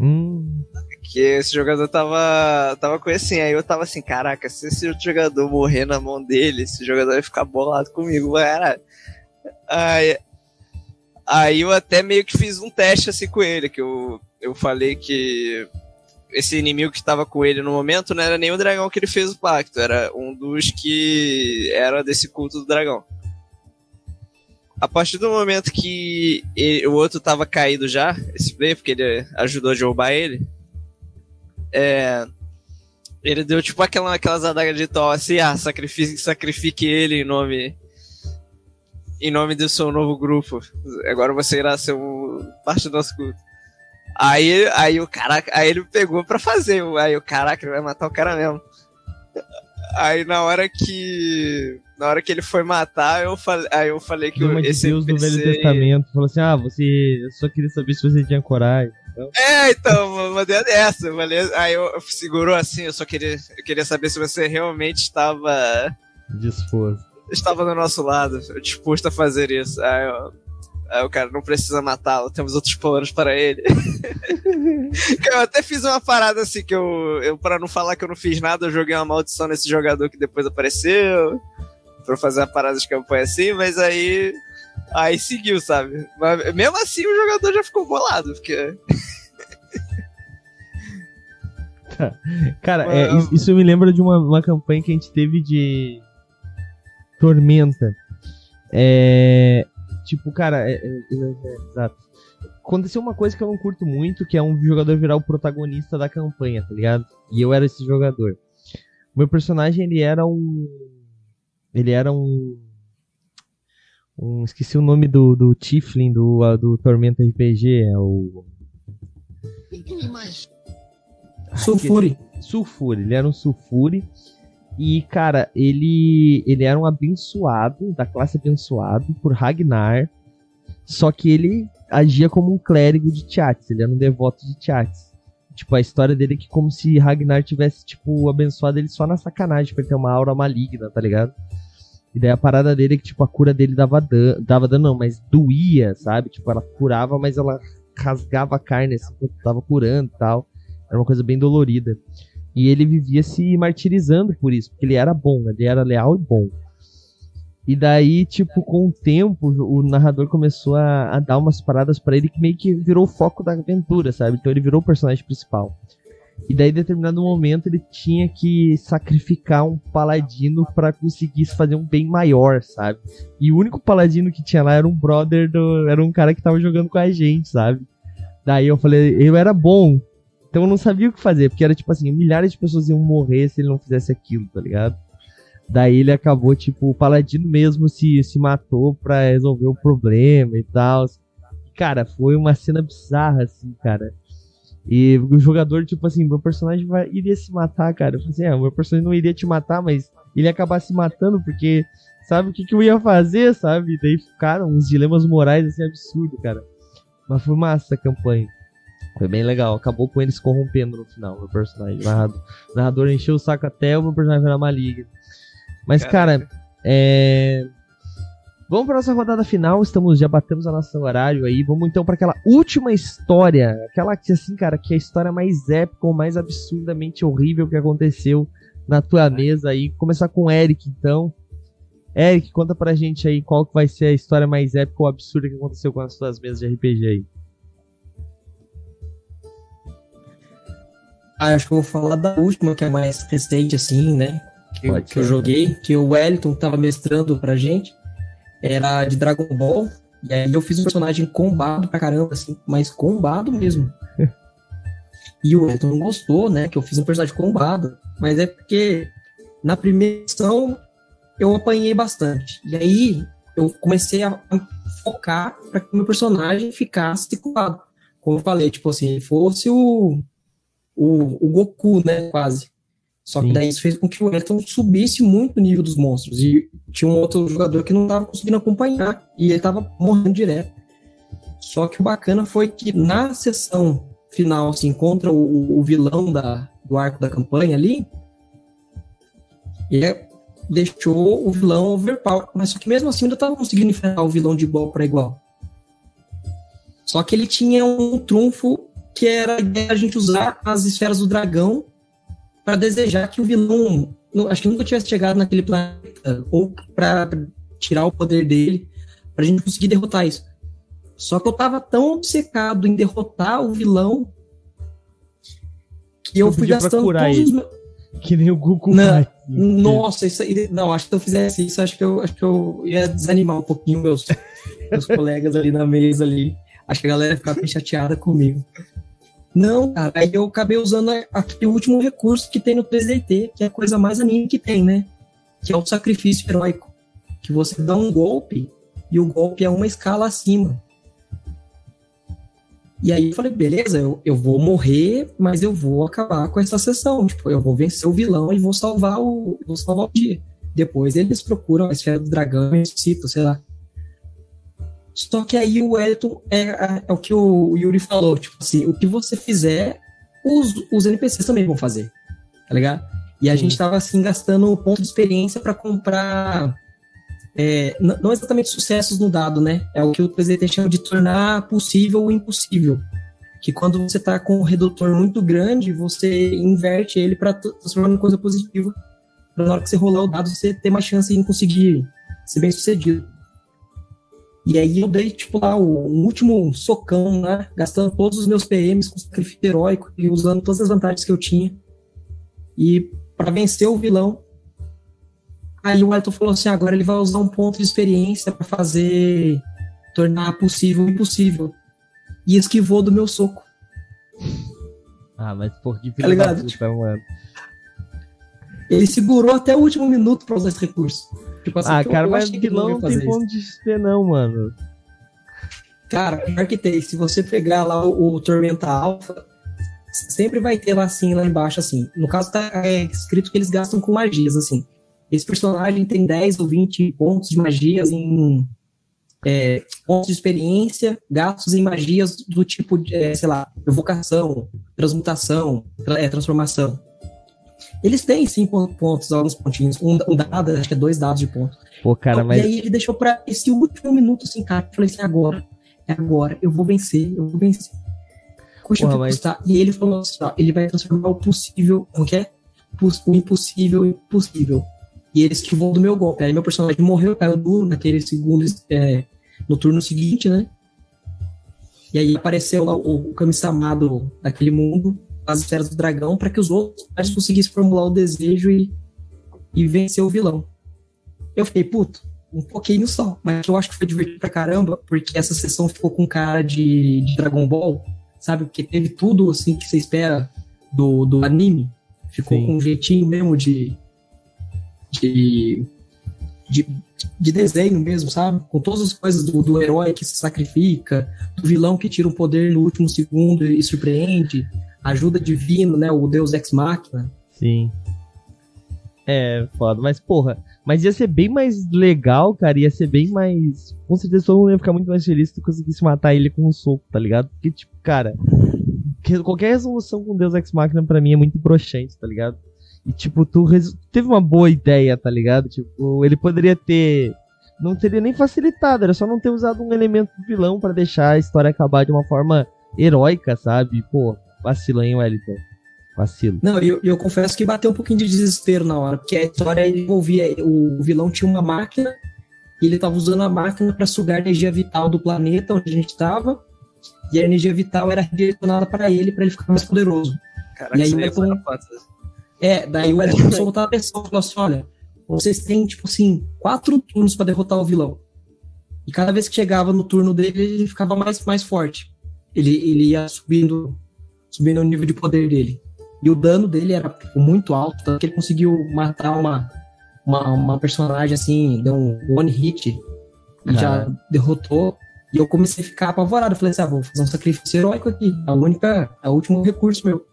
Hum. Que esse jogador tava, tava com assim. Aí eu tava assim, caraca, se esse outro jogador morrer na mão dele, esse jogador vai ficar bolado comigo, cara. Aí, aí eu até meio que fiz um teste assim com ele, que eu, eu falei que esse inimigo que estava com ele no momento não era nem o dragão que ele fez o pacto, era um dos que era desse culto do dragão a partir do momento que ele, o outro tava caído já, esse player, porque ele ajudou a derrubar ele, é, ele deu tipo aquela, aquelas adagas de Thor assim, ah, sacrifique, sacrifique ele em nome em nome do seu novo grupo. Agora você irá ser um, parte do nosso culto. Aí, aí o cara, aí ele pegou pra fazer, aí o caraca, ele vai matar o cara mesmo. Aí na hora que na hora que ele foi matar, eu falei, aí eu falei que Uma esse de Deus NPC... do Velho Testamento falou assim: "Ah, você, eu só queria saber se você tinha coragem". Então... É, então, mandei dessa, beleza. Aí eu, eu segurou assim, eu só queria, eu queria saber se você realmente estava disposto. Estava do nosso lado, disposto a fazer isso. Aí eu, Aí o cara não precisa matá-lo, temos outros planos para ele. eu até fiz uma parada assim que eu, eu, para não falar que eu não fiz nada, eu joguei uma maldição nesse jogador que depois apareceu. Pra fazer uma parada de campanha assim, mas aí. Aí seguiu, sabe? Mas mesmo assim o jogador já ficou bolado, porque. Cara, é, isso me lembra de uma, uma campanha que a gente teve de Tormenta. É, Tipo, cara, é, é, é, é, exato. Aconteceu uma coisa que eu não curto muito, que é um jogador virar o protagonista da campanha, tá ligado? E eu era esse jogador. O meu personagem, ele era um. Ele era um. um esqueci o nome do, do Tiflin do, do Tormenta RPG. É o. Sulfuri. Sulfuri, ele era um Sulfuri. E, cara, ele, ele era um abençoado, da classe abençoado, por Ragnar. Só que ele agia como um clérigo de Tiatis, ele era um devoto de Tiatis. Tipo, a história dele é que como se Ragnar tivesse, tipo, abençoado ele só na sacanagem, pra ele ter uma aura maligna, tá ligado? E daí a parada dele é que, tipo, a cura dele dava dano, dava dano não, mas doía, sabe? Tipo, ela curava, mas ela rasgava a carne, assim, quando tava curando e tal. Era uma coisa bem dolorida. E ele vivia se martirizando por isso, porque ele era bom, ele era leal e bom. E daí, tipo, com o tempo, o narrador começou a, a dar umas paradas para ele que meio que virou o foco da aventura, sabe? Então ele virou o personagem principal. E daí, em determinado momento, ele tinha que sacrificar um paladino para conseguir fazer um bem maior, sabe? E o único paladino que tinha lá era um brother do. Era um cara que tava jogando com a gente, sabe? Daí eu falei, eu era bom, então eu não sabia o que fazer, porque era tipo assim, milhares de pessoas iam morrer se ele não fizesse aquilo, tá ligado? Daí ele acabou, tipo, o Paladino mesmo se, se matou pra resolver o problema e tal. Cara, foi uma cena bizarra, assim, cara. E o jogador, tipo assim, meu personagem vai, iria se matar, cara. Eu falei assim, ah, meu personagem não iria te matar, mas ele ia acabar se matando, porque sabe o que, que eu ia fazer, sabe? Daí ficaram uns dilemas morais, assim, absurdo, cara. Mas foi massa a campanha. Foi bem legal. Acabou com eles corrompendo no final, meu personagem. O narrador, o narrador encheu o saco até o meu personagem virar maligno. Mas, Caraca. cara, é. Vamos para nossa rodada final. Estamos já batemos a nosso horário aí. Vamos então para aquela última história, aquela que assim, cara, que é a história mais épica ou mais absurdamente horrível que aconteceu na tua mesa aí. Começar com o Eric, então. Eric, conta pra gente aí qual que vai ser a história mais épica ou absurda que aconteceu com as suas mesas de RPG aí. Ah, acho que eu vou falar da última, que é mais recente, assim, né? Que, eu, que eu joguei, que o Wellington tava mestrando pra gente. Era de Dragon Ball. E aí eu fiz um personagem combado pra caramba, assim, mas combado mesmo. e o Wellington não gostou, né? Que eu fiz um personagem combado. Mas é porque na primeira edição eu apanhei bastante. E aí eu comecei a focar para que o meu personagem ficasse combado. Como eu falei, tipo assim, fosse o o, o Goku, né, quase. Só que Sim. daí isso fez com que o Elton subisse muito o nível dos monstros. E tinha um outro jogador que não estava conseguindo acompanhar. E ele estava morrendo direto. Só que o bacana foi que na sessão final, assim, contra o, o vilão da, do arco da campanha ali, ele deixou o vilão overpower. Mas só que mesmo assim ainda estava conseguindo enfrentar o vilão de igual para igual. Só que ele tinha um trunfo que era a gente usar as esferas do dragão para desejar que o vilão, acho que nunca tivesse chegado naquele planeta, ou para tirar o poder dele, para a gente conseguir derrotar isso. Só que eu tava tão obcecado em derrotar o vilão que eu, eu fui gastando todos os meus... Que nem o Goku. Não, nossa, isso aí. Não, acho que se eu fizesse isso, acho que eu, acho que eu ia desanimar um pouquinho meus, meus colegas ali na mesa ali. Acho que a galera ia ficar bem chateada comigo. Não, cara, aí eu acabei usando aquele último recurso que tem no 3DT, que é a coisa mais anime que tem, né? Que é o sacrifício heróico. Que você dá um golpe e o golpe é uma escala acima. E aí eu falei, beleza, eu, eu vou morrer, mas eu vou acabar com essa sessão. Tipo, eu vou vencer o vilão e vou salvar o, vou salvar o dia. Depois eles procuram a esfera do dragão e ressuscitam, sei lá. Só que aí o Elton é, é, é, o que o Yuri falou, tipo assim, o que você fizer, os, os NPCs também vão fazer, tá ligado? E a Sim. gente tava assim gastando ponto de experiência para comprar é, não exatamente sucessos no dado, né? É o que o presidente chama de tornar possível o impossível. Que quando você tá com um redutor muito grande, você inverte ele para transformar em coisa positiva. Pra na hora que você rolar o dado, você ter mais chance em conseguir ser bem sucedido. E aí eu dei, tipo, lá o, último socão, né? Gastando todos os meus PMs com sacrifício heróico e usando todas as vantagens que eu tinha. E para vencer o vilão. Aí o Elton falou assim: agora ele vai usar um ponto de experiência para fazer. tornar possível o impossível. E esquivou do meu soco. Ah, mas por que filho tá da puta, mano. Ele segurou até o último minuto pra usar esse recurso. Tipo assim, ah, cara, mas vilão não tem ponto de XP não, mano. Cara, pior que tem. Se você pegar lá o, o Tormenta Alpha, sempre vai ter lá assim, lá embaixo, assim. No caso, tá é, escrito que eles gastam com magias, assim. Esse personagem tem 10 ou 20 pontos de magias em é, pontos de experiência, gastos em magias do tipo, de, é, sei lá, evocação, transmutação, é, transformação. Eles têm cinco pontos, alguns pontinhos. Um, um dado, acho que é dois dados de ponto. Pô, cara, mas. E aí ele deixou pra esse último minuto, assim, cara. Eu falei assim: agora, é agora, eu vou vencer, eu vou vencer. Custa Porra, mas... custar. E ele falou assim: ó, ele vai transformar o possível, como que é? O impossível em possível. E ele esquivou do meu golpe. Aí meu personagem morreu, caiu duro naquele segundo, é, no turno seguinte, né? E aí apareceu lá o, o Kami-sama daquele mundo, as esferas do dragão para que os outros personagens conseguissem formular o desejo e, e vencer o vilão. Eu fiquei, puto, um pouquinho só, mas eu acho que foi divertido pra caramba, porque essa sessão ficou com cara de, de Dragon Ball, sabe? Porque teve tudo assim que você espera do, do anime. Ficou Sim. com um jeitinho mesmo de, de, de, de, desenho mesmo, sabe? Com todas as coisas do, do herói que se sacrifica, do vilão que tira o poder no último segundo e surpreende, ajuda divina, né? O Deus Ex Machina. Sim. É, foda. Mas, porra, mas ia ser bem mais legal, cara. Ia ser bem mais. Com certeza todo mundo ia ficar muito mais feliz se tu conseguisse matar ele com um soco, tá ligado? Porque, tipo, cara. Qualquer resolução com Deus Ex Machina pra mim é muito broxante, tá ligado? E, tipo, tu teve uma boa ideia, tá ligado? Tipo, ele poderia ter. Não teria nem facilitado, era só não ter usado um elemento vilão para deixar a história acabar de uma forma heróica, sabe? Pô, Vacilo, hein, Wellington? Vacilo. Não, eu, eu confesso que bateu um pouquinho de desespero na hora, porque a história envolvia. O vilão tinha uma máquina e ele estava usando a máquina para sugar a energia vital do planeta onde a gente estava, e a energia vital era direcionada para ele, para ele ficar mais poderoso. Caraca, E aí, isso aí é um-. É, daí o Edson começou a botar a pressão, falou assim, olha, vocês têm, tipo assim, quatro turnos pra derrotar o vilão. E cada vez que chegava no turno dele, ele ficava mais, mais forte. Ele, ele ia subindo, subindo o nível de poder dele. E o dano dele era tipo, muito alto, tanto que ele conseguiu matar uma, uma, uma personagem assim, deu um one hit e já derrotou. E eu comecei a ficar apavorado. Eu falei assim, ah, vou fazer um sacrifício heróico aqui. A única, é o último recurso meu.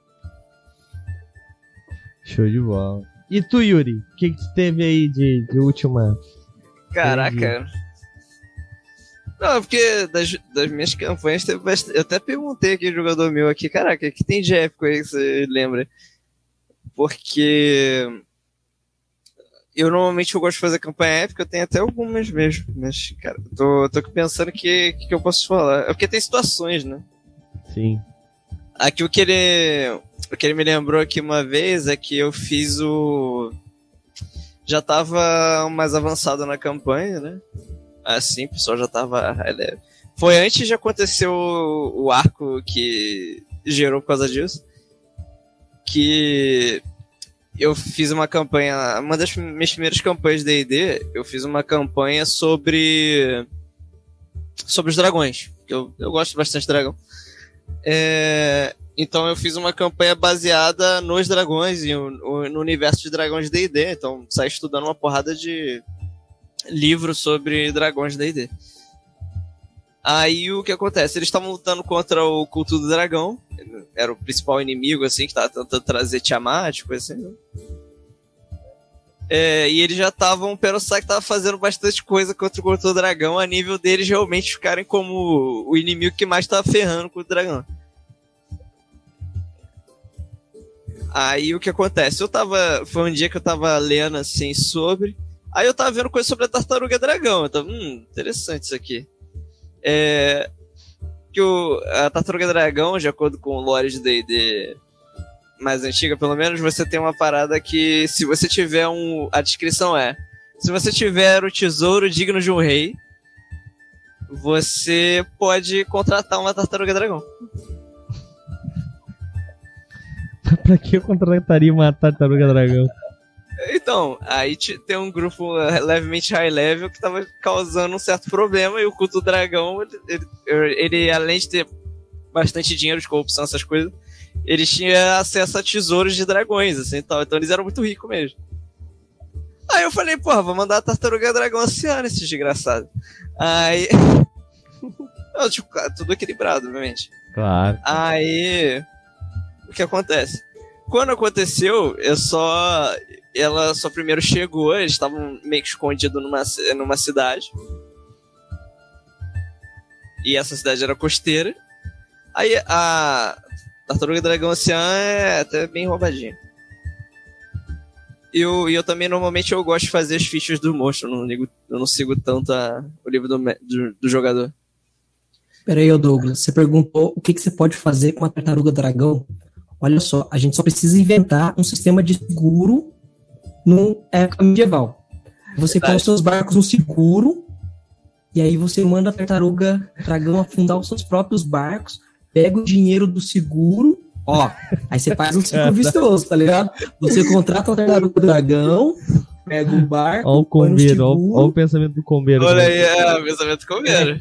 Show de bola. E tu, Yuri? O que, que tu teve aí de, de última? Caraca. Não, é porque das, das minhas campanhas teve bastante. Eu até perguntei aqui, jogador meu aqui, caraca, o que tem de épico aí que você lembra? Porque. Eu normalmente eu gosto de fazer campanha épica, eu tenho até algumas mesmo. Mas, cara, eu tô, tô aqui pensando o que, que, que eu posso falar. É porque tem situações, né? Sim. Aqui o que ele. O que ele me lembrou aqui uma vez é que eu fiz o. Já tava mais avançado na campanha, né? Assim, o pessoal já tava. level. Foi antes de acontecer o, o arco que gerou por causa disso. Que eu fiz uma campanha. Uma das minhas primeiras campanhas de DD, eu fiz uma campanha sobre. Sobre os dragões. que Eu, eu gosto bastante de dragão. É, então eu fiz uma campanha baseada nos dragões e no universo de dragões de D&D. Então saí estudando uma porrada de livros sobre dragões de D&D. Aí o que acontece? Eles estavam lutando contra o culto do dragão. Era o principal inimigo, assim, que tava tentando trazer Tiamat, coisa assim. né? É, e eles já estavam, o Perossac tava fazendo bastante coisa contra o culto do dragão, a nível deles realmente ficarem como o inimigo que mais tava ferrando com o dragão. Aí o que acontece? Eu tava. Foi um dia que eu tava lendo assim sobre. Aí eu tava vendo coisa sobre a tartaruga dragão. Eu tava, hum, interessante isso aqui. É. Que o, a tartaruga dragão, de acordo com o lore de DD mais antiga, pelo menos, você tem uma parada que se você tiver um. A descrição é. Se você tiver o tesouro digno de um rei, você pode contratar uma tartaruga dragão. pra que eu contrataria uma tartaruga dragão? Então, aí tem um grupo eh, levemente high level que tava causando um certo problema e o culto do dragão, ele, ele- ele, além de ter bastante dinheiro de corrupção, essas coisas, eles tinham acesso a tesouros de dragões, assim, tal. Então eles eram muito ricos mesmo. Aí eu falei, porra, vou mandar a tartaruga dragão oceano, esse desgraçado. Aí. Não, tipo, tudo equilibrado, obviamente. Claro. Aí, o que acontece? Quando aconteceu, eu só. Ela só primeiro chegou, eles estavam meio que escondidos numa, numa cidade. E essa cidade era costeira. Aí a Tartaruga Dragão Oceano é até bem roubadinha. E eu, eu também, normalmente, eu gosto de fazer as fichas do monstro. Eu não, ligo, eu não sigo tanto a- o livro do, do, do jogador. Peraí, Douglas, você perguntou o que, que você pode fazer com a tartaruga dragão. Olha só, a gente só precisa inventar um sistema de seguro no época medieval. Você põe os seus barcos no seguro, e aí você manda a tartaruga dragão afundar os seus próprios barcos, pega o dinheiro do seguro, ó, aí você faz um ciclo vicioso, tá ligado? Você contrata a tartaruga dragão, pega o barco, Olha o põe no combeiro, olha seguro, o pensamento do combeiro. Olha aí, é, pensamento comeiro.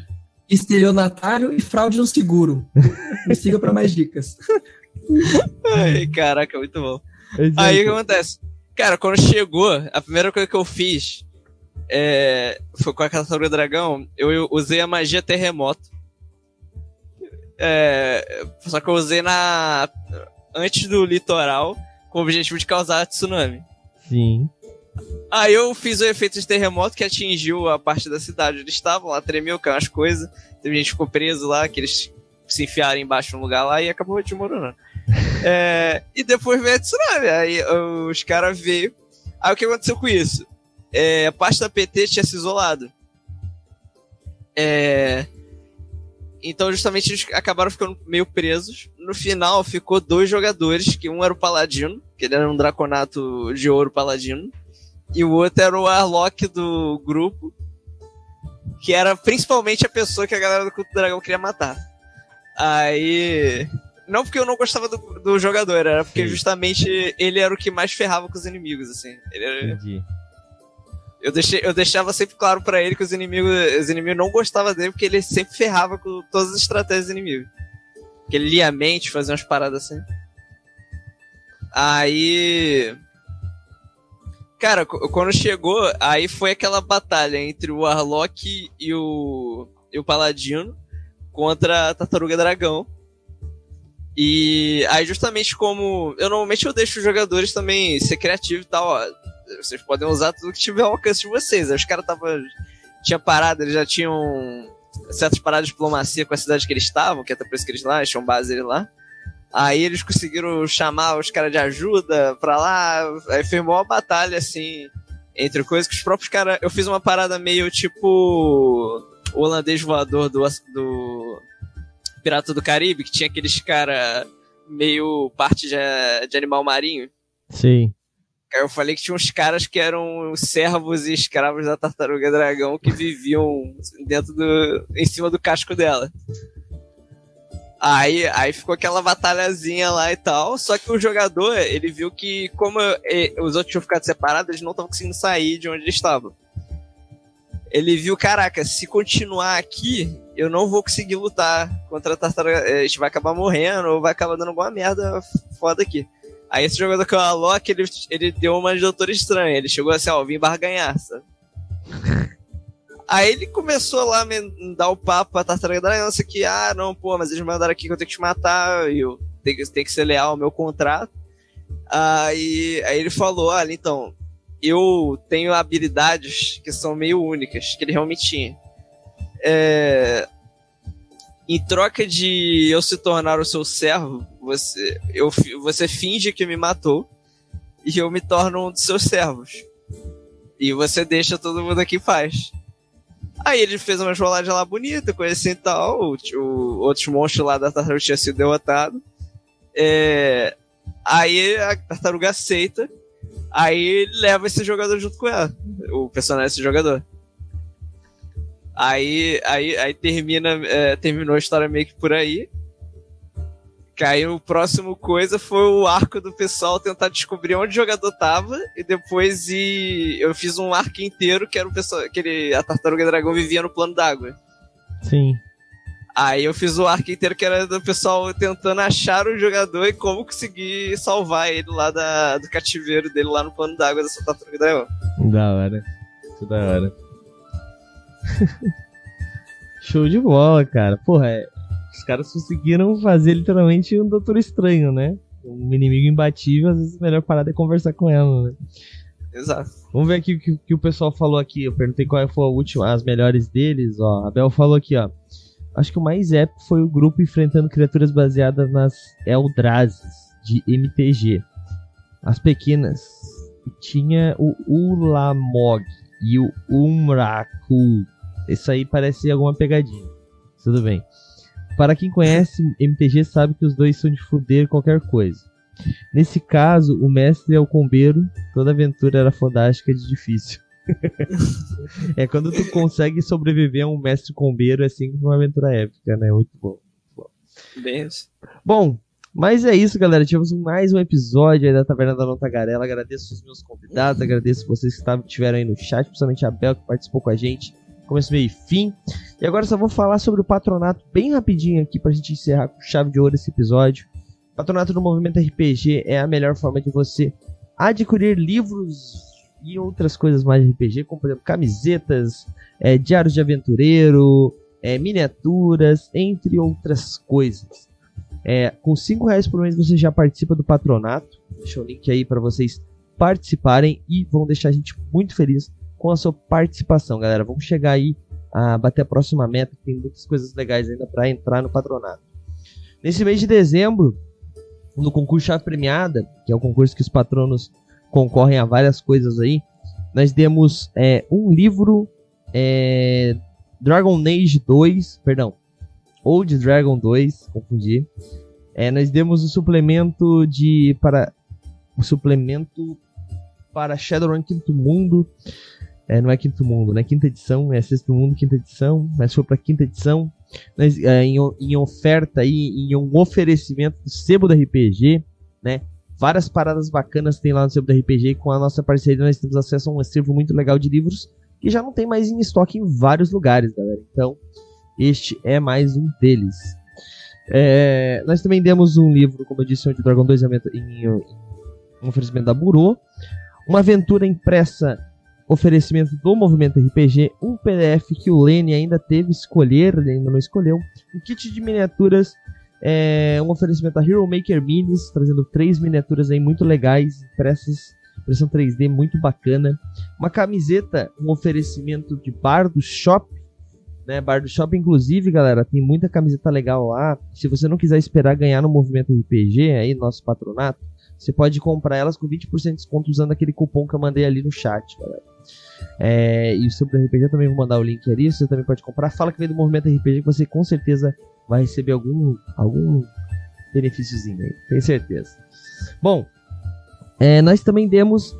estelionatário e fraude no seguro. Me siga para mais dicas. Ai, caraca, muito bom. Aí o que é- acontece? Cara, quando chegou, a primeira coisa que eu fiz é, foi com a Tartaruga Dragão, eu, usei a magia terremoto. É, só que eu usei na antes do litoral com o objetivo de causar tsunami. Sim. Aí eu fiz o efeito de terremoto que atingiu a parte da cidade eles estavam, lá tremeu, caiu as coisas. Teve gente que ficou preso lá, que eles se enfiaram embaixo de um lugar lá e acabou desmoronando. É, e depois veio a tsunami. Aí os caras veio. Aí o que aconteceu com isso? É, a parte da PT tinha se isolado. É, então, justamente, eles acabaram ficando meio presos. No final, ficou dois jogadores, que um era o Paladino, que ele era um Draconato de ouro Paladino, e o outro era o Warlock do grupo, que era principalmente a pessoa que a galera do Culto do Dragão queria matar. Aí. Não porque eu não gostava do, do jogador, era porque Sim. justamente ele era o que mais ferrava com os inimigos, assim. Ele era- Entendi. eu, deixei, eu deixava sempre claro pra ele que os inimigos, os inimigos não gostavam dele porque ele sempre ferrava com todas as estratégias dos inimigos. Que ele lia a mente, fazia umas paradas assim. Aí. Cara, qu- quando chegou, aí foi aquela batalha entre o Warlock e o, e o Paladino contra a Tartaruga Dragão. E aí, justamente como. Eu normalmente eu deixo os jogadores também ser criativos e tal, ó. Vocês podem usar tudo que tiver ao alcance de vocês. Aí os caras tava. Tinha parada, eles já tinham certas paradas de diplomacia com a cidade que eles estavam, que até por isso que eles lá, eles tinham base deles lá. Aí eles conseguiram chamar os caras de ajuda pra lá. Aí foi uma batalha, assim, entre coisas que os próprios caras. Eu fiz uma parada meio tipo. O holandês voador do, do Pirata do Caribe, que tinha aqueles cara meio parte de, de animal marinho. Sim. Aí eu falei que tinha uns caras que eram servos e escravos da tartaruga dragão que viviam dentro do. em cima do casco dela. Aí, aí ficou aquela batalhazinha lá e tal. Só que o jogador, ele viu que, como eh, os outros tinham ficado separados, eles não estavam conseguindo sair de onde eles estavam. Ele viu, caraca, se continuar aqui, eu não vou conseguir lutar contra a tartaruga. eh, A gente vai acabar morrendo ou vai acabar dando alguma merda foda aqui. Aí esse jogador que é o Alok, ele, ele deu uma de doutor estranha. Ele chegou assim, ó, vim barganhar, sabe? Aí ele começou lá a dar o papo pra tartaruga da aliança que, ah, não, pô, mas eles mandaram aqui que eu tenho que te matar e eu tenho que, tenho que ser leal ao meu contrato. Aí, aí ele falou, olha, então, eu tenho habilidades que são meio únicas, que ele realmente tinha. É, em troca de eu se tornar o seu servo, você, eu, você finge que me matou e eu me torno um dos seus servos. E você deixa todo mundo aqui em paz. Aí ele fez uma rolagem lá bonita, coisa assim e tal. O, o, outros monstros lá da tartaruga tinham sido derrotados. É, aí a tartaruga aceita. Aí leva esse jogador junto com ela. O personagem desse jogador. Aí, aí, aí termina, é, terminou a história meio que por aí. Que aí o próximo coisa foi o arco do pessoal tentar descobrir onde o jogador tava e depois ir, eu fiz um arco inteiro que era o pessoal, aquele a tartaruga dragão vivia no plano d'água. Sim. Aí eu fiz o arco inteiro que era do pessoal tentando achar o jogador e como conseguir salvar ele lá da, do cativeiro dele lá no plano d'água dessa tartaruga dragão. Da hora. Muito da hora. Show de bola, cara. Porra, é- os caras conseguiram fazer literalmente um Doutor Estranho, né? Um inimigo imbatível, às vezes a melhor parada é conversar com ela, né? Exato. Vamos ver aqui o que, o que o pessoal falou aqui. Eu perguntei qual foi a última, as melhores deles, ó. A Bel falou aqui, ó. Acho que o mais épico foi o grupo enfrentando criaturas baseadas nas Eldrazi de MTG. As pequenas. Tinha o Ulamog e o Umraku. Isso aí parece alguma pegadinha. Tudo bem. Para quem conhece MTG sabe que os dois são de fuder qualquer coisa. Nesse caso, o mestre é o combeiro, toda aventura era fodástica de difícil. é quando tu consegue sobreviver a um mestre combeiro, é assim uma aventura épica, né? Muito bom. Bem isso. Bom, mas é isso, galera. Tivemos mais um episódio aí da Taverna da Não Tagarela. Agradeço os meus convidados, agradeço vocês que estavam, tiveram aí no chat, principalmente a Bel, que participou com a gente. Começo, meio e fim. E agora só vou falar sobre o patronato bem rapidinho aqui pra gente encerrar com chave de ouro esse episódio. Patronato do Movimento RPG é a melhor forma de você adquirir livros e outras coisas mais de RPG, como por exemplo camisetas, é, diários de aventureiro, é, miniaturas, entre outras coisas. É, com 5 reais por mês você já participa do patronato. Deixa o link aí para vocês participarem e vão deixar a gente muito feliz com a sua participação, galera. Vamos chegar aí a bater a próxima meta, tem muitas coisas legais ainda para entrar no patronato. Nesse mês de dezembro, no concurso Chave Premiada, que é o concurso que os patronos concorrem a várias coisas aí, nós demos é, um livro é, Dragon Age 2, perdão, Old Dragon 2, confundi. É, nós demos o suplemento de para o suplemento para Shadowrun Quinto Mundo. É, não é quinto mundo, né? Quinta edição, é sexto mundo, quinta edição, mas foi pra quinta edição. Mas, é, em, em, oferta aí, em um oferecimento do sebo do RPG, né? Várias paradas bacanas tem lá no sebo do RPG com a nossa parceria nós temos acesso a um acervo muito legal de livros que já não tem mais em estoque em vários lugares, galera. Então, este é mais um deles. É, nós também demos um livro, como eu disse, onde Dragon 2 em, em, oferecimento da Burô, uma aventura impressa oferecimento do Movimento RPG, um PDF que o Lene ainda teve escolher, ele ainda não escolheu, um kit de miniaturas, é, um oferecimento da Hero Maker Minis, trazendo três miniaturas aí muito legais, impressas, impressão 3D muito bacana, uma camiseta, um oferecimento de Bar do Shop, né, Bar do Shop, inclusive, galera, tem muita camiseta legal lá. Se você não quiser esperar ganhar no Movimento RPG, aí nosso patronato, você pode comprar elas com 20% de desconto usando aquele cupom que eu mandei ali no chat, galera. É, e o seu RPG eu também vou mandar o link ali, você também pode comprar. Fala que vem do Movimento RPG que você com certeza vai receber algum, algum benefíciozinho aí, tenho certeza. Bom, é, nós também demos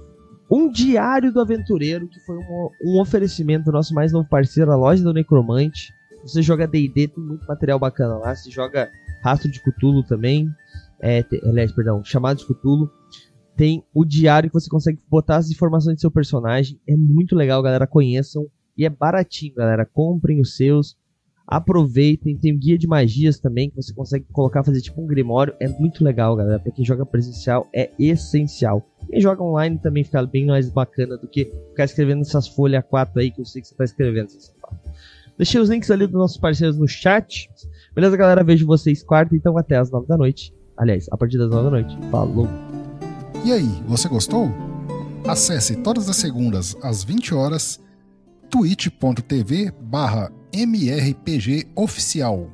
um diário do aventureiro, que foi um, um oferecimento do nosso mais novo parceiro, a loja do Necromante. Você joga D&D, tem muito material bacana lá. Você joga Rastro de Cthulhu também. É, te, aliás, perdão, Chamado de Cthulhu tem o diário que você consegue botar as informações do seu personagem. É muito legal, galera. Conheçam. E é baratinho, galera. Comprem os seus. Aproveitem. Tem o guia de magias também que você consegue colocar, fazer tipo um grimório. É muito legal, galera. Pra quem joga presencial, é essencial. Quem joga online também fica bem mais bacana do que ficar escrevendo essas folhas 4 aí que eu sei que você tá escrevendo. Deixei os links ali dos nossos parceiros no chat. Beleza, galera? Vejo vocês quarta, então até as 9 da noite. Aliás, a partir das 9 da noite. Falou! E aí, você gostou? Acesse todas as segundas às 20 horas twitch.tv barra mrpgoficial